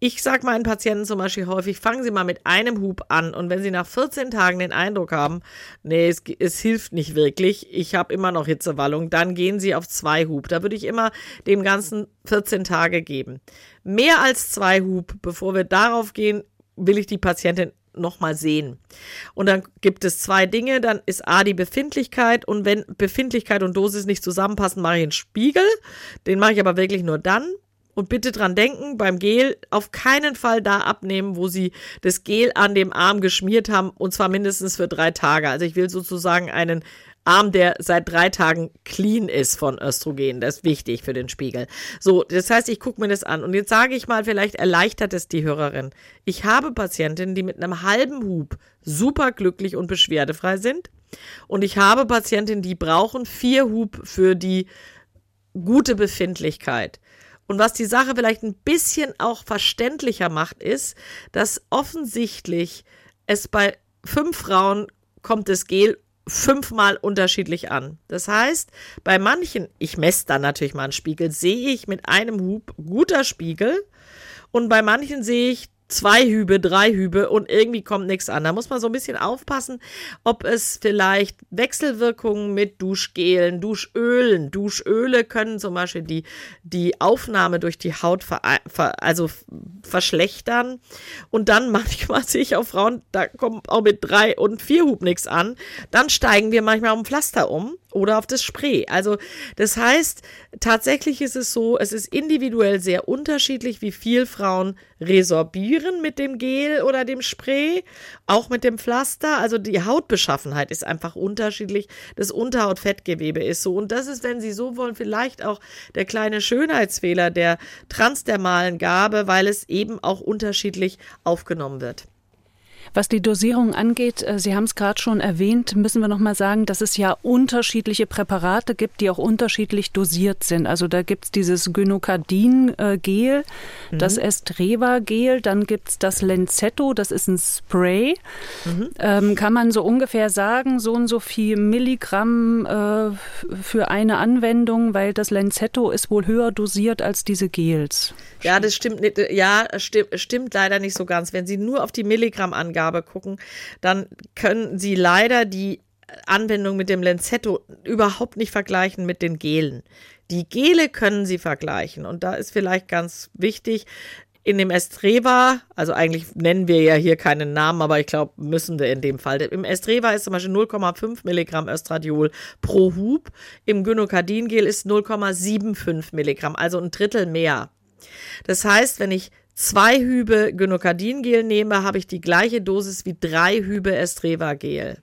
Ich sage meinen Patienten zum Beispiel häufig, fangen Sie mal mit einem Hub an und wenn Sie nach 14 Tagen den Eindruck haben, nee, es, es hilft nicht wirklich, ich habe immer noch Hitzewallung, dann gehen Sie auf zwei Hub. Da würde ich immer dem Ganzen 14 Tage geben. Mehr als zwei Hub, bevor wir darauf gehen, will ich die Patientin nochmal sehen. Und dann gibt es zwei Dinge. Dann ist A die Befindlichkeit und wenn Befindlichkeit und Dosis nicht zusammenpassen, mache ich einen Spiegel. Den mache ich aber wirklich nur dann, und bitte dran denken, beim Gel auf keinen Fall da abnehmen, wo sie das Gel an dem Arm geschmiert haben, und zwar mindestens für drei Tage. Also ich will sozusagen einen Arm, der seit drei Tagen clean ist von Östrogen. Das ist wichtig für den Spiegel. So, das heißt, ich gucke mir das an. Und jetzt sage ich mal, vielleicht erleichtert es die Hörerin. Ich habe Patientinnen, die mit einem halben Hub super glücklich und beschwerdefrei sind. Und ich habe Patientinnen, die brauchen vier Hub für die gute Befindlichkeit. Und was die Sache vielleicht ein bisschen auch verständlicher macht, ist, dass offensichtlich es bei fünf Frauen kommt das Gel fünfmal unterschiedlich an. Das heißt, bei manchen, ich messe dann natürlich mal einen Spiegel, sehe ich mit einem Hub guter Spiegel und bei manchen sehe ich zwei Hübe, drei Hübe und irgendwie kommt nichts an. Da muss man so ein bisschen aufpassen, ob es vielleicht Wechselwirkungen mit Duschgelen, Duschölen, Duschöle können zum Beispiel die, die Aufnahme durch die Haut ver, ver, also verschlechtern. Und dann manchmal sehe ich auch Frauen, da kommt auch mit drei und vier Hub nichts an. Dann steigen wir manchmal um Pflaster um oder auf das Spray. Also das heißt, tatsächlich ist es so, es ist individuell sehr unterschiedlich, wie viel Frauen resorbieren mit dem Gel oder dem Spray, auch mit dem Pflaster. Also die Hautbeschaffenheit ist einfach unterschiedlich. Das Unterhautfettgewebe ist so. Und das ist, wenn Sie so wollen, vielleicht auch der kleine Schönheitsfehler der transdermalen Gabe, weil es eben auch unterschiedlich aufgenommen wird. Was die Dosierung angeht, äh, Sie haben es gerade schon erwähnt, müssen wir noch mal sagen, dass es ja unterschiedliche Präparate gibt, die auch unterschiedlich dosiert sind. Also da gibt es dieses Gynokardin-Gel, mhm. das Estreva-Gel, dann gibt es das Lenzetto, das ist ein Spray. Mhm. Ähm, kann man so ungefähr sagen, so und so viel Milligramm äh, für eine Anwendung, weil das Lenzetto ist wohl höher dosiert als diese Gels. Ja, das stimmt. Ja, stimmt, stimmt leider nicht so ganz. Wenn Sie nur auf die Milligrammangabe gucken, dann können Sie leider die Anwendung mit dem Lenzetto überhaupt nicht vergleichen mit den Gelen. Die Gele können Sie vergleichen. Und da ist vielleicht ganz wichtig, in dem Estreva, also eigentlich nennen wir ja hier keinen Namen, aber ich glaube, müssen wir in dem Fall. Im Estreva ist zum Beispiel 0,5 Milligramm Östradiol pro Hub. Im Gynokardingel ist 0,75 Milligramm, also ein Drittel mehr. Das heißt, wenn ich zwei Hübe Gynokardingel nehme, habe ich die gleiche Dosis wie drei Hübe Estreva-Gel.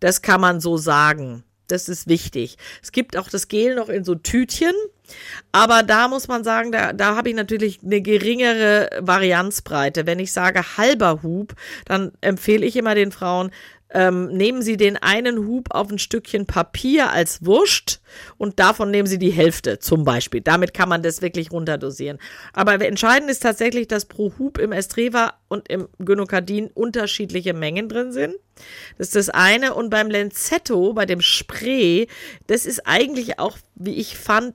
Das kann man so sagen. Das ist wichtig. Es gibt auch das Gel noch in so Tütchen, aber da muss man sagen, da, da habe ich natürlich eine geringere Varianzbreite. Wenn ich sage halber Hub, dann empfehle ich immer den Frauen, ähm, nehmen Sie den einen Hub auf ein Stückchen Papier als Wurst und davon nehmen Sie die Hälfte zum Beispiel. Damit kann man das wirklich runterdosieren. Aber entscheidend ist tatsächlich, dass pro Hub im Estreva und im Gynokardin unterschiedliche Mengen drin sind. Das ist das eine. Und beim Lenzetto, bei dem Spray, das ist eigentlich auch, wie ich fand,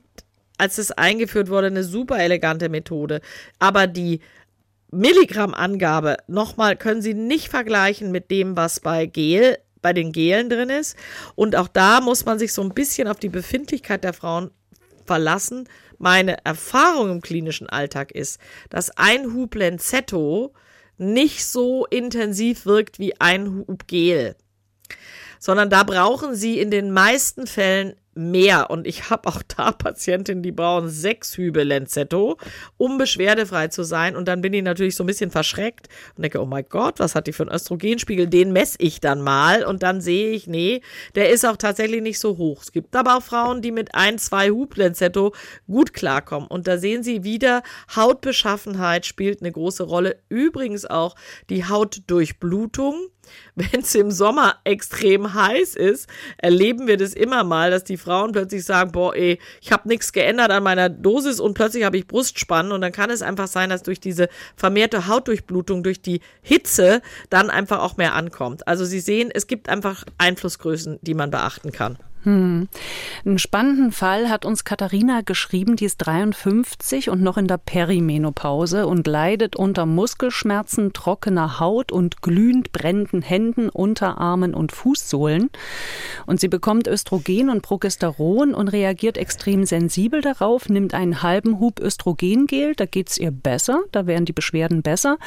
als es eingeführt wurde, eine super elegante Methode. Aber die Milligrammangabe, nochmal, können Sie nicht vergleichen mit dem, was bei Gel, bei den Gelen drin ist. Und auch da muss man sich so ein bisschen auf die Befindlichkeit der Frauen verlassen. Meine Erfahrung im klinischen Alltag ist, dass ein Hub Lenzetto nicht so intensiv wirkt wie ein Hub Gel sondern da brauchen sie in den meisten Fällen mehr. Und ich habe auch da Patientinnen, die brauchen sechs Hübe Lenzetto, um beschwerdefrei zu sein. Und dann bin ich natürlich so ein bisschen verschreckt und denke, oh mein Gott, was hat die für einen Östrogenspiegel? Den messe ich dann mal und dann sehe ich, nee, der ist auch tatsächlich nicht so hoch. Es gibt aber auch Frauen, die mit ein, zwei Hub Lenzetto gut klarkommen. Und da sehen Sie wieder, Hautbeschaffenheit spielt eine große Rolle. Übrigens auch die Hautdurchblutung. Wenn es im Sommer extrem heiß ist, erleben wir das immer mal, dass die Frauen plötzlich sagen, boah, ey, ich habe nichts geändert an meiner Dosis und plötzlich habe ich Brustspannen und dann kann es einfach sein, dass durch diese vermehrte Hautdurchblutung, durch die Hitze dann einfach auch mehr ankommt. Also Sie sehen, es gibt einfach Einflussgrößen, die man beachten kann. Hm. Einen spannenden Fall hat uns Katharina geschrieben, die ist 53 und noch in der Perimenopause und leidet unter Muskelschmerzen, trockener Haut und glühend brennenden Händen, Unterarmen und Fußsohlen. Und sie bekommt Östrogen und Progesteron und reagiert extrem sensibel darauf, nimmt einen halben Hub Östrogengel, da geht's ihr besser, da wären die Beschwerden besser.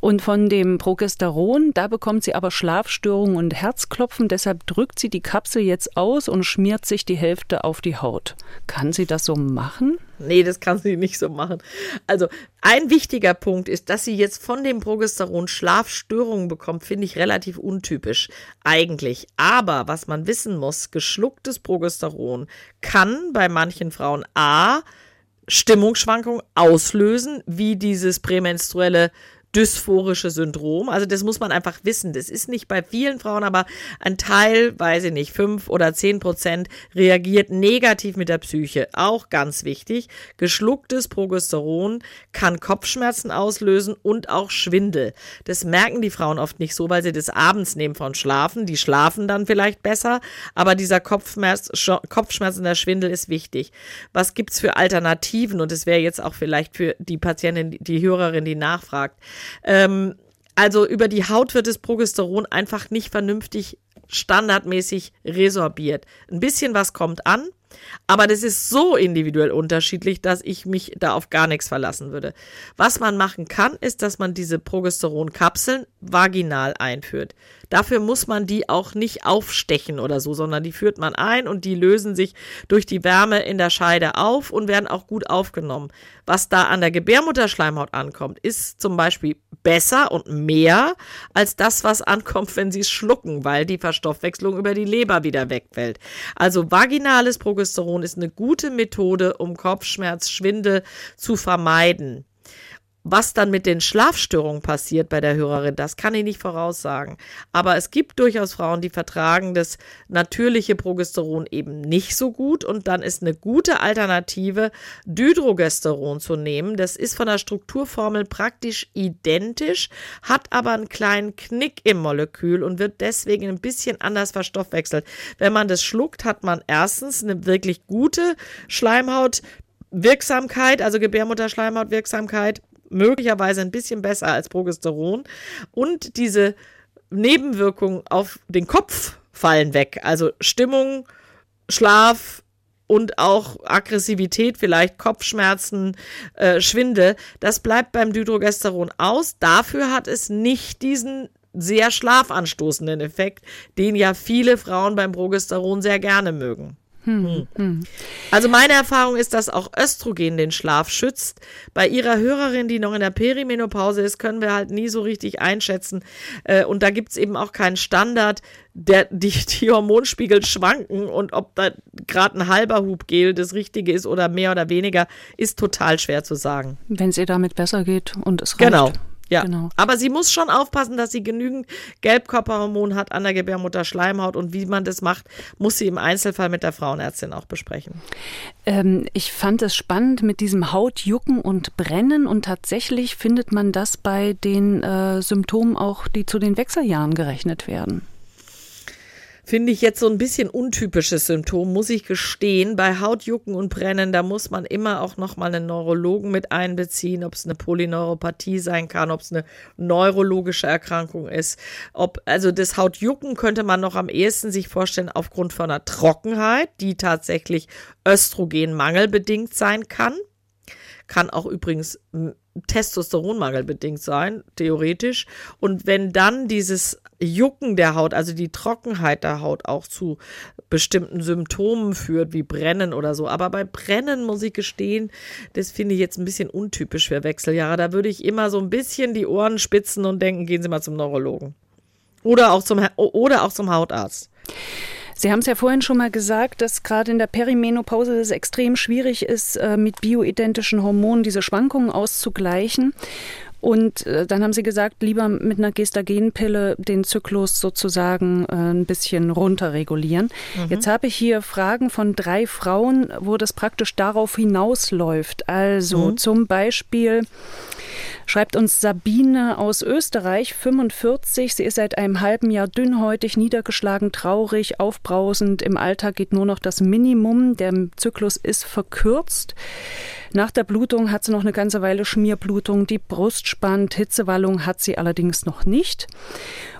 Und von dem Progesteron, da bekommt sie aber Schlafstörungen und Herzklopfen. Deshalb drückt sie die Kapsel jetzt aus und schmiert sich die Hälfte auf die Haut. Kann sie das so machen? Nee, das kann sie nicht so machen. Also ein wichtiger Punkt ist, dass sie jetzt von dem Progesteron Schlafstörungen bekommt, finde ich relativ untypisch eigentlich. Aber was man wissen muss, geschlucktes Progesteron kann bei manchen Frauen A Stimmungsschwankungen auslösen, wie dieses prämenstruelle dysphorische Syndrom. Also das muss man einfach wissen. Das ist nicht bei vielen Frauen, aber ein Teil, weiß ich nicht, fünf oder zehn Prozent reagiert negativ mit der Psyche. Auch ganz wichtig. Geschlucktes Progesteron kann Kopfschmerzen auslösen und auch Schwindel. Das merken die Frauen oft nicht so, weil sie das abends nehmen von Schlafen. Die schlafen dann vielleicht besser, aber dieser Kopfschmerz, Kopfschmerz und der Schwindel ist wichtig. Was gibt's für Alternativen? Und es wäre jetzt auch vielleicht für die Patientin, die Hörerin, die nachfragt. Ähm, also über die Haut wird das Progesteron einfach nicht vernünftig standardmäßig resorbiert. Ein bisschen was kommt an, aber das ist so individuell unterschiedlich, dass ich mich da auf gar nichts verlassen würde. Was man machen kann, ist, dass man diese Progesteronkapseln vaginal einführt. Dafür muss man die auch nicht aufstechen oder so, sondern die führt man ein und die lösen sich durch die Wärme in der Scheide auf und werden auch gut aufgenommen. Was da an der Gebärmutterschleimhaut ankommt, ist zum Beispiel besser und mehr als das, was ankommt, wenn sie es schlucken, weil die Verstoffwechslung über die Leber wieder wegfällt. Also vaginales Progesteron ist eine gute Methode, um Kopfschmerz, Schwindel zu vermeiden. Was dann mit den Schlafstörungen passiert bei der Hörerin, das kann ich nicht voraussagen. Aber es gibt durchaus Frauen, die vertragen das natürliche Progesteron eben nicht so gut und dann ist eine gute Alternative, Dydrogesteron zu nehmen. Das ist von der Strukturformel praktisch identisch, hat aber einen kleinen Knick im Molekül und wird deswegen ein bisschen anders verstoffwechselt. Wenn man das schluckt, hat man erstens eine wirklich gute Schleimhautwirksamkeit, also Gebärmutterschleimhautwirksamkeit möglicherweise ein bisschen besser als Progesteron. Und diese Nebenwirkungen auf den Kopf fallen weg. Also Stimmung, Schlaf, und auch Aggressivität, vielleicht Kopfschmerzen, äh, Schwindel, das bleibt beim Dydrogesteron aus. Dafür hat es nicht diesen sehr schlafanstoßenden Effekt, den ja viele Frauen beim Progesteron sehr gerne mögen. Hm, hm. Also meine Erfahrung ist, dass auch Östrogen den Schlaf schützt. Bei ihrer Hörerin, die noch in der Perimenopause ist, können wir halt nie so richtig einschätzen. Äh, und da gibt es eben auch keinen Standard. Der, die, die Hormonspiegel schwanken und ob da gerade ein halber Hubgel das Richtige ist oder mehr oder weniger, ist total schwer zu sagen. Wenn es ihr damit besser geht und es reicht. Genau. Ja, genau. aber sie muss schon aufpassen, dass sie genügend Gelbkörperhormon hat an der Gebärmutterschleimhaut und wie man das macht, muss sie im Einzelfall mit der Frauenärztin auch besprechen. Ähm, ich fand es spannend mit diesem Hautjucken und Brennen und tatsächlich findet man das bei den äh, Symptomen auch, die zu den Wechseljahren gerechnet werden finde ich jetzt so ein bisschen untypisches Symptom, muss ich gestehen. Bei Hautjucken und Brennen, da muss man immer auch nochmal einen Neurologen mit einbeziehen, ob es eine Polyneuropathie sein kann, ob es eine neurologische Erkrankung ist. Ob, also das Hautjucken könnte man noch am ehesten sich vorstellen aufgrund von einer Trockenheit, die tatsächlich Östrogenmangel bedingt sein kann. Kann auch übrigens Testosteronmangel bedingt sein, theoretisch. Und wenn dann dieses Jucken der Haut, also die Trockenheit der Haut auch zu bestimmten Symptomen führt, wie Brennen oder so. Aber bei Brennen muss ich gestehen, das finde ich jetzt ein bisschen untypisch für Wechseljahre. Da würde ich immer so ein bisschen die Ohren spitzen und denken, gehen Sie mal zum Neurologen. Oder auch zum, oder auch zum Hautarzt. Sie haben es ja vorhin schon mal gesagt, dass gerade in der Perimenopause es extrem schwierig ist, äh, mit bioidentischen Hormonen diese Schwankungen auszugleichen. Und äh, dann haben Sie gesagt, lieber mit einer Gestagenpille den Zyklus sozusagen äh, ein bisschen runterregulieren. Mhm. Jetzt habe ich hier Fragen von drei Frauen, wo das praktisch darauf hinausläuft. Also mhm. zum Beispiel schreibt uns Sabine aus Österreich, 45. Sie ist seit einem halben Jahr dünnhäutig, niedergeschlagen, traurig, aufbrausend. Im Alltag geht nur noch das Minimum. Der Zyklus ist verkürzt. Nach der Blutung hat sie noch eine ganze Weile Schmierblutung, die Brust spannt, Hitzewallung hat sie allerdings noch nicht.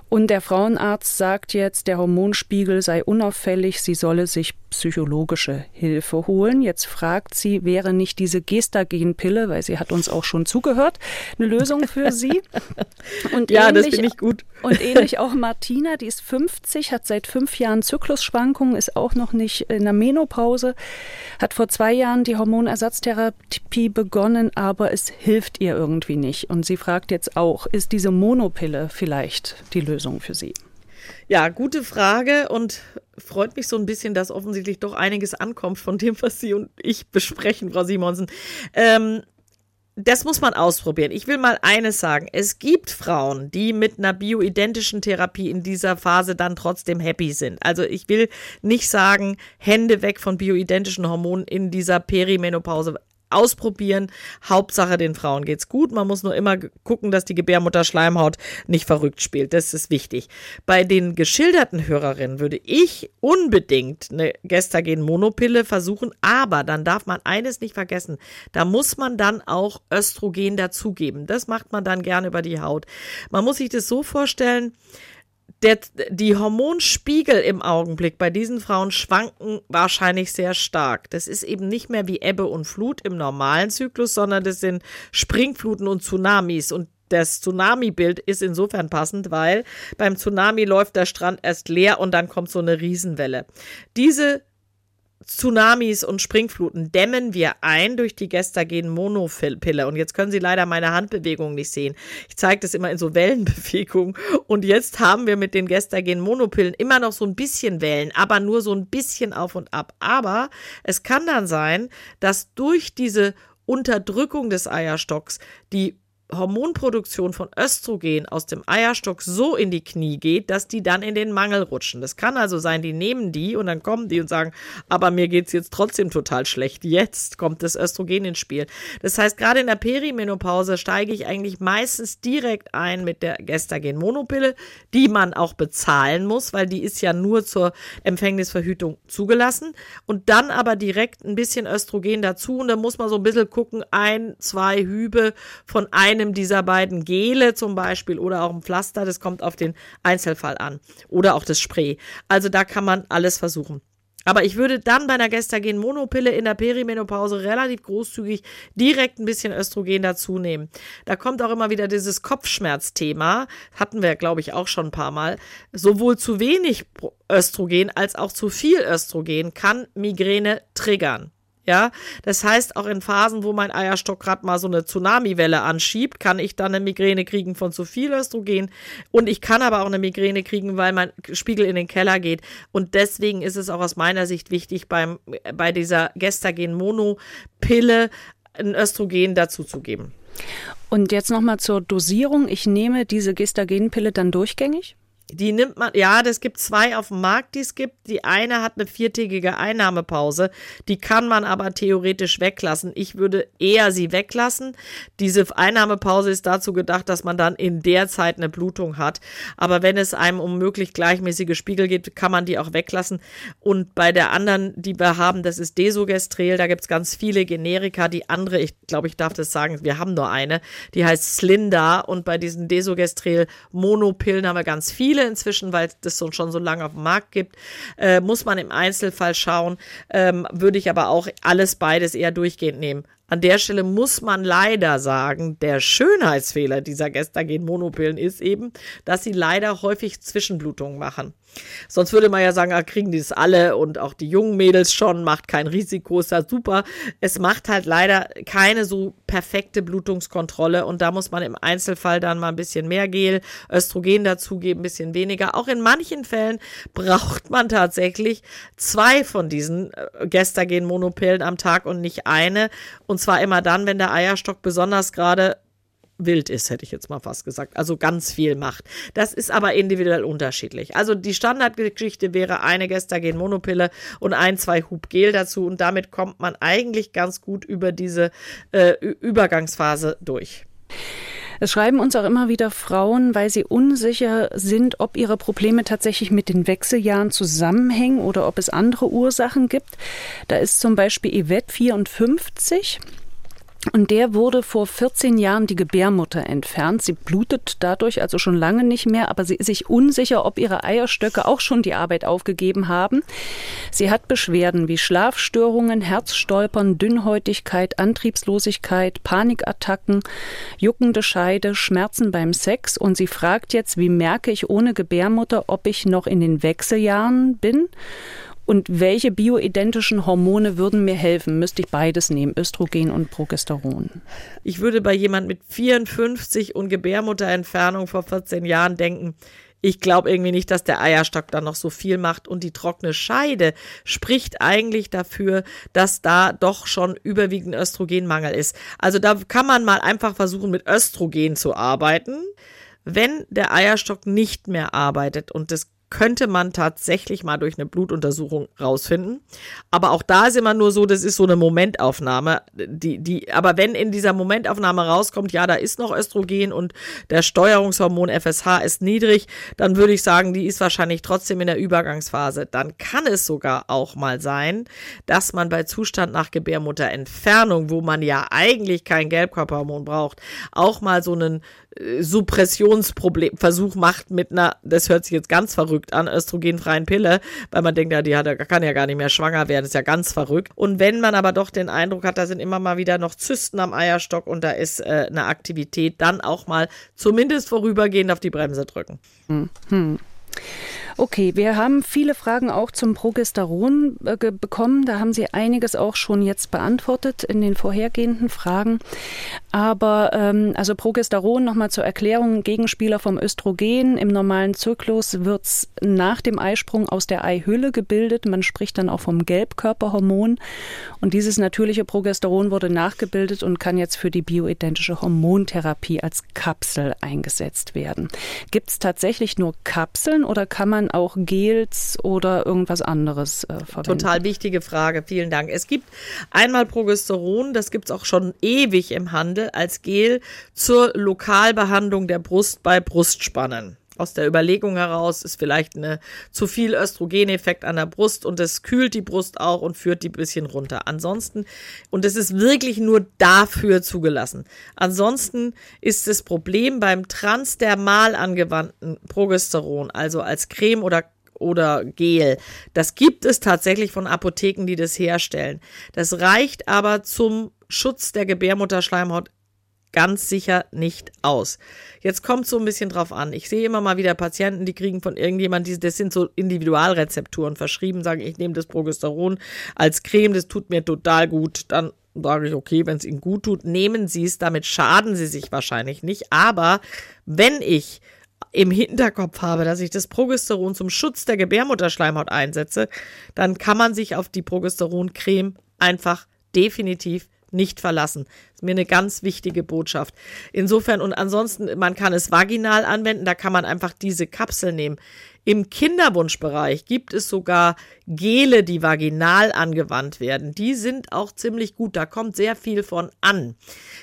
Und der Frauenarzt sagt jetzt, der Hormonspiegel sei unauffällig, sie solle sich psychologische Hilfe holen. Jetzt fragt sie, wäre nicht diese Gestagenpille, weil sie hat uns auch schon zugehört, eine Lösung für sie? Und ja, ähnlich, das finde ich gut. Und ähnlich auch Martina, die ist 50, hat seit fünf Jahren Zyklusschwankungen, ist auch noch nicht in der Menopause, hat vor zwei Jahren die Hormonersatztherapie begonnen, aber es hilft ihr irgendwie nicht. Und sie fragt jetzt auch, ist diese Monopille vielleicht die Lösung? Lösung für Sie? Ja, gute Frage und freut mich so ein bisschen, dass offensichtlich doch einiges ankommt von dem, was Sie und ich besprechen, Frau Simonsen. Ähm, das muss man ausprobieren. Ich will mal eines sagen. Es gibt Frauen, die mit einer bioidentischen Therapie in dieser Phase dann trotzdem happy sind. Also ich will nicht sagen, Hände weg von bioidentischen Hormonen in dieser Perimenopause ausprobieren. Hauptsache, den Frauen geht's gut. Man muss nur immer gucken, dass die Gebärmutterschleimhaut nicht verrückt spielt. Das ist wichtig. Bei den geschilderten Hörerinnen würde ich unbedingt eine Gestagen-Monopille versuchen, aber dann darf man eines nicht vergessen. Da muss man dann auch Östrogen dazugeben. Das macht man dann gerne über die Haut. Man muss sich das so vorstellen, der, die Hormonspiegel im Augenblick bei diesen Frauen schwanken wahrscheinlich sehr stark. Das ist eben nicht mehr wie Ebbe und Flut im normalen Zyklus, sondern das sind Springfluten und Tsunamis. Und das Tsunami-Bild ist insofern passend, weil beim Tsunami läuft der Strand erst leer und dann kommt so eine Riesenwelle. Diese Tsunamis und Springfluten dämmen wir ein durch die Gestagen-Monopille. Und jetzt können Sie leider meine Handbewegung nicht sehen. Ich zeige das immer in so Wellenbewegungen. Und jetzt haben wir mit den Gestagen-Monopillen immer noch so ein bisschen Wellen, aber nur so ein bisschen auf und ab. Aber es kann dann sein, dass durch diese Unterdrückung des Eierstocks die Hormonproduktion von Östrogen aus dem Eierstock so in die Knie geht, dass die dann in den Mangel rutschen. Das kann also sein, die nehmen die und dann kommen die und sagen, aber mir geht's jetzt trotzdem total schlecht. Jetzt kommt das Östrogen ins Spiel. Das heißt, gerade in der Perimenopause steige ich eigentlich meistens direkt ein mit der Gestagen-Monopille, die man auch bezahlen muss, weil die ist ja nur zur Empfängnisverhütung zugelassen und dann aber direkt ein bisschen Östrogen dazu und dann muss man so ein bisschen gucken, ein, zwei Hübe von einem einem dieser beiden Gele zum Beispiel oder auch ein Pflaster, das kommt auf den Einzelfall an. Oder auch das Spray. Also da kann man alles versuchen. Aber ich würde dann bei einer Gestagen-Monopille in der Perimenopause relativ großzügig direkt ein bisschen Östrogen dazu nehmen. Da kommt auch immer wieder dieses Kopfschmerzthema. Hatten wir, glaube ich, auch schon ein paar Mal. Sowohl zu wenig Östrogen als auch zu viel Östrogen kann Migräne triggern. Ja, das heißt, auch in Phasen, wo mein Eierstock gerade mal so eine Tsunamiwelle anschiebt, kann ich dann eine Migräne kriegen von zu viel Östrogen. Und ich kann aber auch eine Migräne kriegen, weil mein Spiegel in den Keller geht. Und deswegen ist es auch aus meiner Sicht wichtig, beim, bei dieser Gestagen-Mono-Pille ein Östrogen dazuzugeben. Und jetzt nochmal zur Dosierung. Ich nehme diese Gestagenpille dann durchgängig? Die nimmt man, ja, das gibt zwei auf dem Markt, die es gibt. Die eine hat eine viertägige Einnahmepause. Die kann man aber theoretisch weglassen. Ich würde eher sie weglassen. Diese Einnahmepause ist dazu gedacht, dass man dann in der Zeit eine Blutung hat. Aber wenn es einem um möglich gleichmäßige Spiegel geht, kann man die auch weglassen. Und bei der anderen, die wir haben, das ist Desogestrel. Da gibt es ganz viele Generika. Die andere, ich glaube, ich darf das sagen, wir haben nur eine. Die heißt Slinda. Und bei diesen Desogestrel-Monopillen haben wir ganz viele viele inzwischen, weil das schon so lange auf dem Markt gibt. Äh, muss man im Einzelfall schauen. Ähm, würde ich aber auch alles beides eher durchgehend nehmen. An der Stelle muss man leider sagen, der Schönheitsfehler dieser Gestagen-Monopillen ist eben, dass sie leider häufig Zwischenblutungen machen. Sonst würde man ja sagen, ah, kriegen die es alle und auch die jungen Mädels schon, macht kein Risiko, ist ja super. Es macht halt leider keine so perfekte Blutungskontrolle und da muss man im Einzelfall dann mal ein bisschen mehr Gel, Östrogen dazugeben, ein bisschen weniger. Auch in manchen Fällen braucht man tatsächlich zwei von diesen äh, Gestagen-Monopillen am Tag und nicht eine. Und zwar immer dann, wenn der Eierstock besonders gerade wild ist, hätte ich jetzt mal fast gesagt. Also ganz viel macht. Das ist aber individuell unterschiedlich. Also die Standardgeschichte wäre eine Gestagen-Monopille und ein, zwei Hub Gel dazu und damit kommt man eigentlich ganz gut über diese äh, Übergangsphase durch. Es schreiben uns auch immer wieder Frauen, weil sie unsicher sind, ob ihre Probleme tatsächlich mit den Wechseljahren zusammenhängen oder ob es andere Ursachen gibt. Da ist zum Beispiel Yvette 54. Und der wurde vor 14 Jahren die Gebärmutter entfernt. Sie blutet dadurch also schon lange nicht mehr, aber sie ist sich unsicher, ob ihre Eierstöcke auch schon die Arbeit aufgegeben haben. Sie hat Beschwerden wie Schlafstörungen, Herzstolpern, Dünnhäutigkeit, Antriebslosigkeit, Panikattacken, juckende Scheide, Schmerzen beim Sex und sie fragt jetzt, wie merke ich ohne Gebärmutter, ob ich noch in den Wechseljahren bin? Und welche bioidentischen Hormone würden mir helfen? Müsste ich beides nehmen, Östrogen und Progesteron? Ich würde bei jemand mit 54 und Gebärmutterentfernung vor 14 Jahren denken, ich glaube irgendwie nicht, dass der Eierstock da noch so viel macht und die trockene Scheide spricht eigentlich dafür, dass da doch schon überwiegend Östrogenmangel ist. Also da kann man mal einfach versuchen, mit Östrogen zu arbeiten. Wenn der Eierstock nicht mehr arbeitet und das könnte man tatsächlich mal durch eine Blutuntersuchung rausfinden. Aber auch da ist immer nur so, das ist so eine Momentaufnahme. Die, die, aber wenn in dieser Momentaufnahme rauskommt, ja, da ist noch Östrogen und der Steuerungshormon FSH ist niedrig, dann würde ich sagen, die ist wahrscheinlich trotzdem in der Übergangsphase. Dann kann es sogar auch mal sein, dass man bei Zustand nach Gebärmutterentfernung, wo man ja eigentlich kein Gelbkörperhormon braucht, auch mal so einen Suppressionsproblem, Versuch macht mit einer, das hört sich jetzt ganz verrückt an, östrogenfreien Pille, weil man denkt, ja, die hat, kann ja gar nicht mehr schwanger werden, ist ja ganz verrückt. Und wenn man aber doch den Eindruck hat, da sind immer mal wieder noch Zysten am Eierstock und da ist äh, eine Aktivität, dann auch mal zumindest vorübergehend auf die Bremse drücken. Mhm. Okay, wir haben viele Fragen auch zum Progesteron äh, bekommen. Da haben Sie einiges auch schon jetzt beantwortet in den vorhergehenden Fragen. Aber ähm, also Progesteron nochmal zur Erklärung, Gegenspieler vom Östrogen. Im normalen Zyklus wird es nach dem Eisprung aus der Eihülle gebildet. Man spricht dann auch vom Gelbkörperhormon. Und dieses natürliche Progesteron wurde nachgebildet und kann jetzt für die bioidentische Hormontherapie als Kapsel eingesetzt werden. Gibt es tatsächlich nur Kapseln oder kann man auch Gels oder irgendwas anderes äh, verwenden? Total wichtige Frage, vielen Dank. Es gibt einmal Progesteron, das gibt es auch schon ewig im Handel als Gel zur Lokalbehandlung der Brust bei Brustspannen aus der Überlegung heraus ist vielleicht eine zu viel Östrogeneffekt an der Brust und es kühlt die Brust auch und führt die bisschen runter. Ansonsten, und es ist wirklich nur dafür zugelassen. Ansonsten ist das Problem beim transdermal angewandten Progesteron, also als Creme oder oder Gel. Das gibt es tatsächlich von Apotheken, die das herstellen. Das reicht aber zum Schutz der Gebärmutterschleimhaut ganz sicher nicht aus. Jetzt kommt so ein bisschen drauf an. Ich sehe immer mal wieder Patienten, die kriegen von irgendjemandem, das sind so Individualrezepturen verschrieben, sagen, ich nehme das Progesteron als Creme, das tut mir total gut. Dann sage ich, okay, wenn es Ihnen gut tut, nehmen Sie es, damit schaden Sie sich wahrscheinlich nicht. Aber wenn ich im Hinterkopf habe, dass ich das Progesteron zum Schutz der Gebärmutterschleimhaut einsetze, dann kann man sich auf die Progesteroncreme einfach definitiv nicht verlassen. Das ist mir eine ganz wichtige Botschaft. Insofern und ansonsten, man kann es vaginal anwenden, da kann man einfach diese Kapsel nehmen. Im Kinderwunschbereich gibt es sogar Gele, die vaginal angewandt werden. Die sind auch ziemlich gut, da kommt sehr viel von an.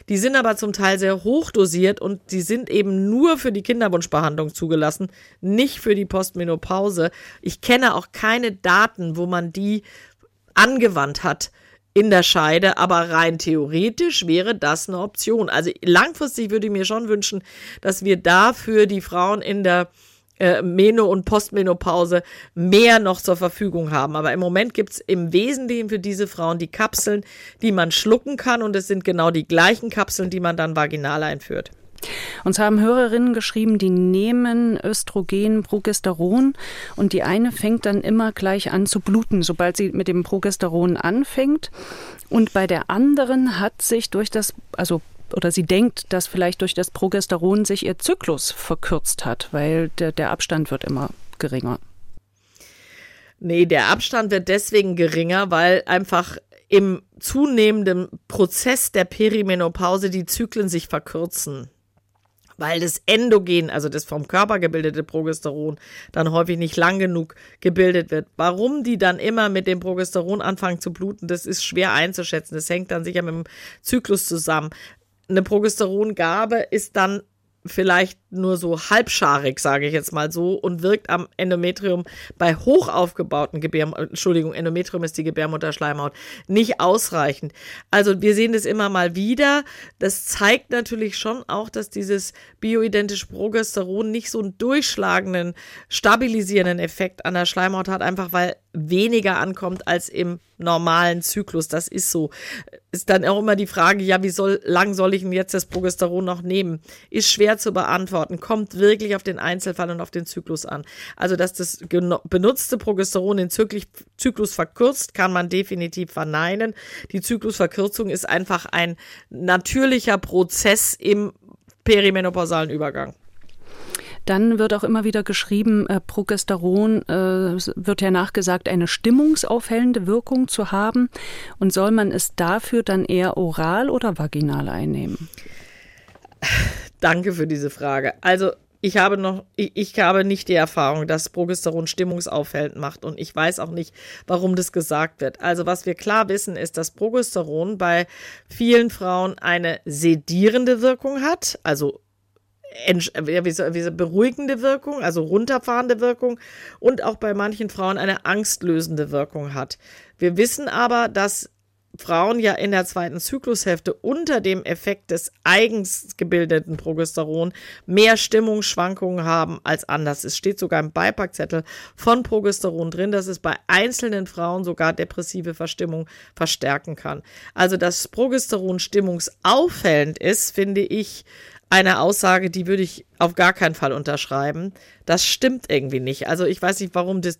Die sind aber zum Teil sehr hoch dosiert und die sind eben nur für die Kinderwunschbehandlung zugelassen, nicht für die Postmenopause. Ich kenne auch keine Daten, wo man die angewandt hat in der Scheide, aber rein theoretisch wäre das eine Option. Also langfristig würde ich mir schon wünschen, dass wir dafür die Frauen in der äh, Meno- und Postmenopause mehr noch zur Verfügung haben. Aber im Moment gibt es im Wesentlichen für diese Frauen die Kapseln, die man schlucken kann und es sind genau die gleichen Kapseln, die man dann vaginal einführt. Uns haben Hörerinnen geschrieben, die nehmen Östrogen, Progesteron und die eine fängt dann immer gleich an zu bluten, sobald sie mit dem Progesteron anfängt. Und bei der anderen hat sich durch das, also oder sie denkt, dass vielleicht durch das Progesteron sich ihr Zyklus verkürzt hat, weil der, der Abstand wird immer geringer. Nee, der Abstand wird deswegen geringer, weil einfach im zunehmenden Prozess der Perimenopause die Zyklen sich verkürzen weil das Endogen, also das vom Körper gebildete Progesteron, dann häufig nicht lang genug gebildet wird. Warum die dann immer mit dem Progesteron anfangen zu bluten, das ist schwer einzuschätzen. Das hängt dann sicher mit dem Zyklus zusammen. Eine Progesterongabe ist dann vielleicht nur so halbscharig, sage ich jetzt mal so, und wirkt am Endometrium bei hoch aufgebauten Gebär, Entschuldigung, Endometrium ist die Gebärmutterschleimhaut, nicht ausreichend. Also wir sehen das immer mal wieder. Das zeigt natürlich schon auch, dass dieses bioidentische Progesteron nicht so einen durchschlagenden, stabilisierenden Effekt an der Schleimhaut hat, einfach weil weniger ankommt als im normalen Zyklus. Das ist so. Ist dann auch immer die Frage, ja, wie soll, lang soll ich denn jetzt das Progesteron noch nehmen? Ist schwer zu beantworten. Kommt wirklich auf den Einzelfall und auf den Zyklus an. Also, dass das benutzte Progesteron den Zyklus verkürzt, kann man definitiv verneinen. Die Zyklusverkürzung ist einfach ein natürlicher Prozess im perimenopausalen Übergang. Dann wird auch immer wieder geschrieben, äh, Progesteron äh, wird ja nachgesagt, eine stimmungsaufhellende Wirkung zu haben. Und soll man es dafür dann eher oral oder vaginal einnehmen? Danke für diese Frage. Also ich habe noch, ich, ich, habe nicht die Erfahrung, dass Progesteron stimmungsaufhellend macht und ich weiß auch nicht, warum das gesagt wird. Also was wir klar wissen, ist, dass Progesteron bei vielen Frauen eine sedierende Wirkung hat, also wie so, wie so beruhigende Wirkung, also runterfahrende Wirkung und auch bei manchen Frauen eine angstlösende Wirkung hat. Wir wissen aber, dass Frauen ja in der zweiten Zyklushälfte unter dem Effekt des eigens gebildeten Progesteron mehr Stimmungsschwankungen haben als anders. Es steht sogar im Beipackzettel von Progesteron drin, dass es bei einzelnen Frauen sogar depressive Verstimmung verstärken kann. Also, dass Progesteron stimmungsauffällend ist, finde ich eine Aussage, die würde ich auf gar keinen Fall unterschreiben. Das stimmt irgendwie nicht. Also ich weiß nicht, warum das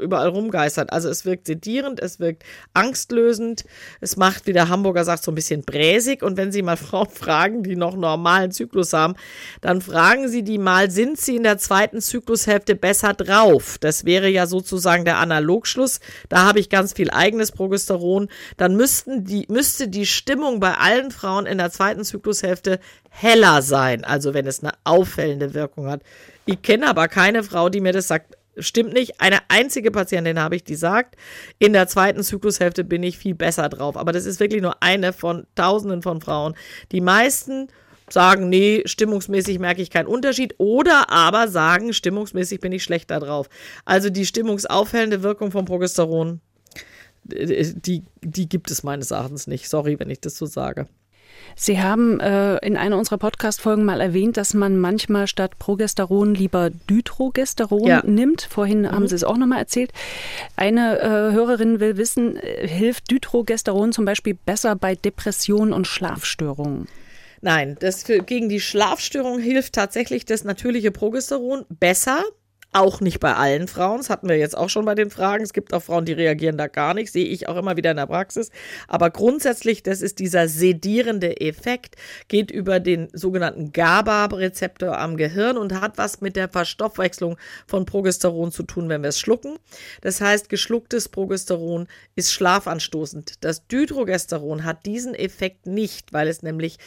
überall rumgeistert. Also es wirkt sedierend, es wirkt angstlösend, es macht, wie der Hamburger sagt, so ein bisschen bräsig. Und wenn Sie mal Frauen fragen, die noch normalen Zyklus haben, dann fragen Sie die mal, sind sie in der zweiten Zyklushälfte besser drauf? Das wäre ja sozusagen der Analogschluss. Da habe ich ganz viel eigenes Progesteron. Dann müssten die, müsste die Stimmung bei allen Frauen in der zweiten Zyklushälfte heller sein. Also wenn es eine Auf auffällende Wirkung hat. Ich kenne aber keine Frau, die mir das sagt. Stimmt nicht. Eine einzige Patientin habe ich, die sagt, in der zweiten Zyklushälfte bin ich viel besser drauf. Aber das ist wirklich nur eine von Tausenden von Frauen. Die meisten sagen, nee, stimmungsmäßig merke ich keinen Unterschied oder aber sagen, stimmungsmäßig bin ich schlechter drauf. Also die stimmungsaufhellende Wirkung vom Progesteron, die, die gibt es meines Erachtens nicht. Sorry, wenn ich das so sage. Sie haben äh, in einer unserer Podcast-Folgen mal erwähnt, dass man manchmal statt Progesteron lieber Dydrogesteron ja. nimmt. Vorhin mhm. haben Sie es auch nochmal erzählt. Eine äh, Hörerin will wissen, äh, hilft Dydrogesteron zum Beispiel besser bei Depressionen und Schlafstörungen? Nein, das für, gegen die Schlafstörung hilft tatsächlich das natürliche Progesteron besser. Auch nicht bei allen Frauen. Das hatten wir jetzt auch schon bei den Fragen. Es gibt auch Frauen, die reagieren da gar nicht. Sehe ich auch immer wieder in der Praxis. Aber grundsätzlich, das ist dieser sedierende Effekt, geht über den sogenannten GABA-Rezeptor am Gehirn und hat was mit der Verstoffwechslung von Progesteron zu tun, wenn wir es schlucken. Das heißt, geschlucktes Progesteron ist schlafanstoßend. Das Dydrogesteron hat diesen Effekt nicht, weil es nämlich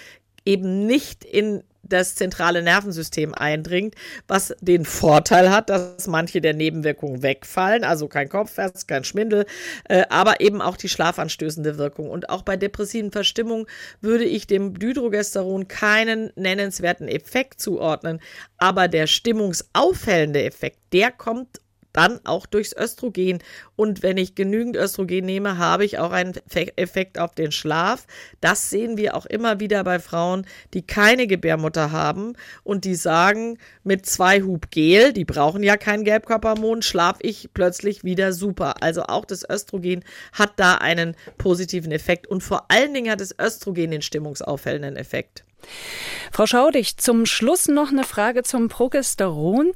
eben nicht in das zentrale Nervensystem eindringt, was den Vorteil hat, dass manche der Nebenwirkungen wegfallen, also kein Kopfschmerz, kein Schwindel, äh, aber eben auch die schlafanstößende Wirkung. Und auch bei depressiven Verstimmungen würde ich dem Dydrogesteron keinen nennenswerten Effekt zuordnen, aber der stimmungsaufhellende Effekt, der kommt dann auch durchs Östrogen. Und wenn ich genügend Östrogen nehme, habe ich auch einen Effekt auf den Schlaf. Das sehen wir auch immer wieder bei Frauen, die keine Gebärmutter haben und die sagen, mit zwei Hub Gel, die brauchen ja kein Gelbkörperhormon, schlafe ich plötzlich wieder super. Also auch das Östrogen hat da einen positiven Effekt und vor allen Dingen hat das Östrogen den stimmungsaufhellenden Effekt. Frau Schaudig, zum Schluss noch eine Frage zum Progesteron.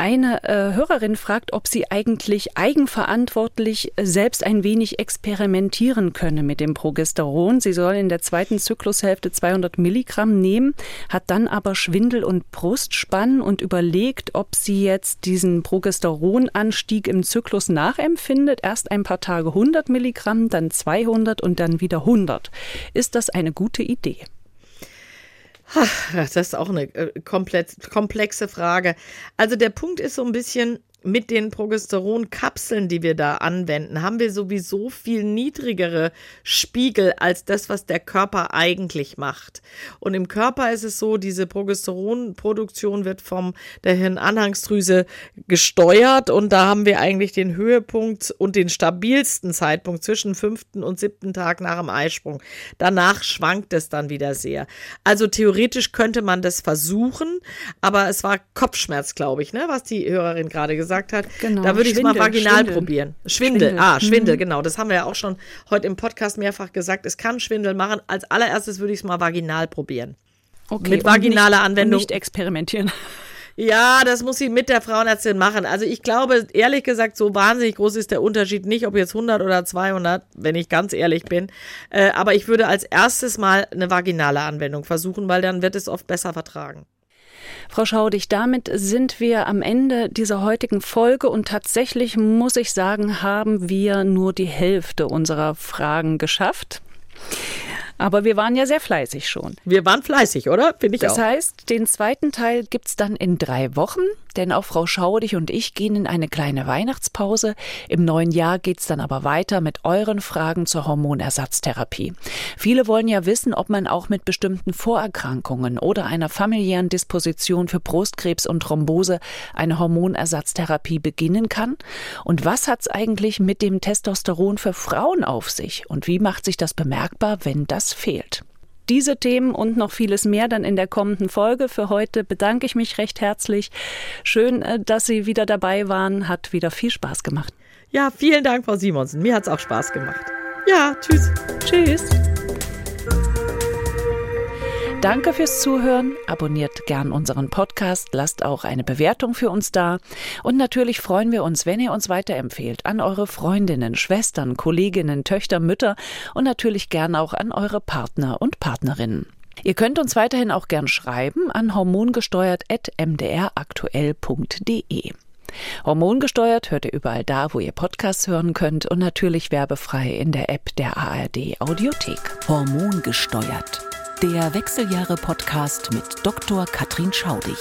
Eine äh, Hörerin fragt, ob sie eigentlich eigenverantwortlich selbst ein wenig experimentieren könne mit dem Progesteron. Sie soll in der zweiten Zyklushälfte 200 Milligramm nehmen, hat dann aber Schwindel und Brustspannen und überlegt, ob sie jetzt diesen Progesteronanstieg im Zyklus nachempfindet. Erst ein paar Tage 100 Milligramm, dann 200 und dann wieder 100. Ist das eine gute Idee? Das ist auch eine äh, komplett komplexe Frage. Also der Punkt ist so ein bisschen, mit den Progesteronkapseln, die wir da anwenden, haben wir sowieso viel niedrigere Spiegel als das, was der Körper eigentlich macht. Und im Körper ist es so, diese Progesteronproduktion wird vom der Hirnanhangsdrüse gesteuert und da haben wir eigentlich den Höhepunkt und den stabilsten Zeitpunkt zwischen fünften und siebten Tag nach dem Eisprung. Danach schwankt es dann wieder sehr. Also theoretisch könnte man das versuchen, aber es war Kopfschmerz, glaube ich, ne, was die Hörerin gerade gesagt gesagt hat. Genau, da würde ich es mal vaginal Schwindel. probieren. Schwindel, Schwindel. ah, Schwindel, mhm. genau. Das haben wir ja auch schon heute im Podcast mehrfach gesagt. Es kann Schwindel machen. Als allererstes würde ich es mal vaginal probieren. Okay, mit vaginaler nicht, Anwendung. nicht experimentieren. Ja, das muss sie mit der Frauenärztin machen. Also ich glaube, ehrlich gesagt, so wahnsinnig groß ist der Unterschied nicht, ob jetzt 100 oder 200, wenn ich ganz ehrlich bin. Äh, aber ich würde als erstes mal eine vaginale Anwendung versuchen, weil dann wird es oft besser vertragen. Frau Schaudig, damit sind wir am Ende dieser heutigen Folge und tatsächlich muss ich sagen, haben wir nur die Hälfte unserer Fragen geschafft. Aber wir waren ja sehr fleißig schon. Wir waren fleißig, oder? Finde ich das auch. Das heißt, den zweiten Teil gibt es dann in drei Wochen, denn auch Frau Schaudig und ich gehen in eine kleine Weihnachtspause. Im neuen Jahr geht es dann aber weiter mit euren Fragen zur Hormonersatztherapie. Viele wollen ja wissen, ob man auch mit bestimmten Vorerkrankungen oder einer familiären Disposition für Brustkrebs und Thrombose eine Hormonersatztherapie beginnen kann. Und was hat es eigentlich mit dem Testosteron für Frauen auf sich? Und wie macht sich das bemerkbar, wenn das fehlt. Diese Themen und noch vieles mehr dann in der kommenden Folge. Für heute bedanke ich mich recht herzlich. Schön, äh, dass Sie wieder dabei waren. Hat wieder viel Spaß gemacht. Ja, vielen Dank, Frau Simonsen. Mir hat es auch Spaß gemacht. Ja, tschüss. Tschüss. Danke fürs Zuhören. Abonniert gern unseren Podcast, lasst auch eine Bewertung für uns da. Und natürlich freuen wir uns, wenn ihr uns weiterempfehlt an eure Freundinnen, Schwestern, Kolleginnen, Töchter, Mütter und natürlich gern auch an eure Partner und Partnerinnen. Ihr könnt uns weiterhin auch gern schreiben an hormongesteuert.mdraktuell.de. Hormongesteuert hört ihr überall da, wo ihr Podcasts hören könnt und natürlich werbefrei in der App der ARD Audiothek. Hormongesteuert der Wechseljahre-Podcast mit Dr. Katrin Schaudig.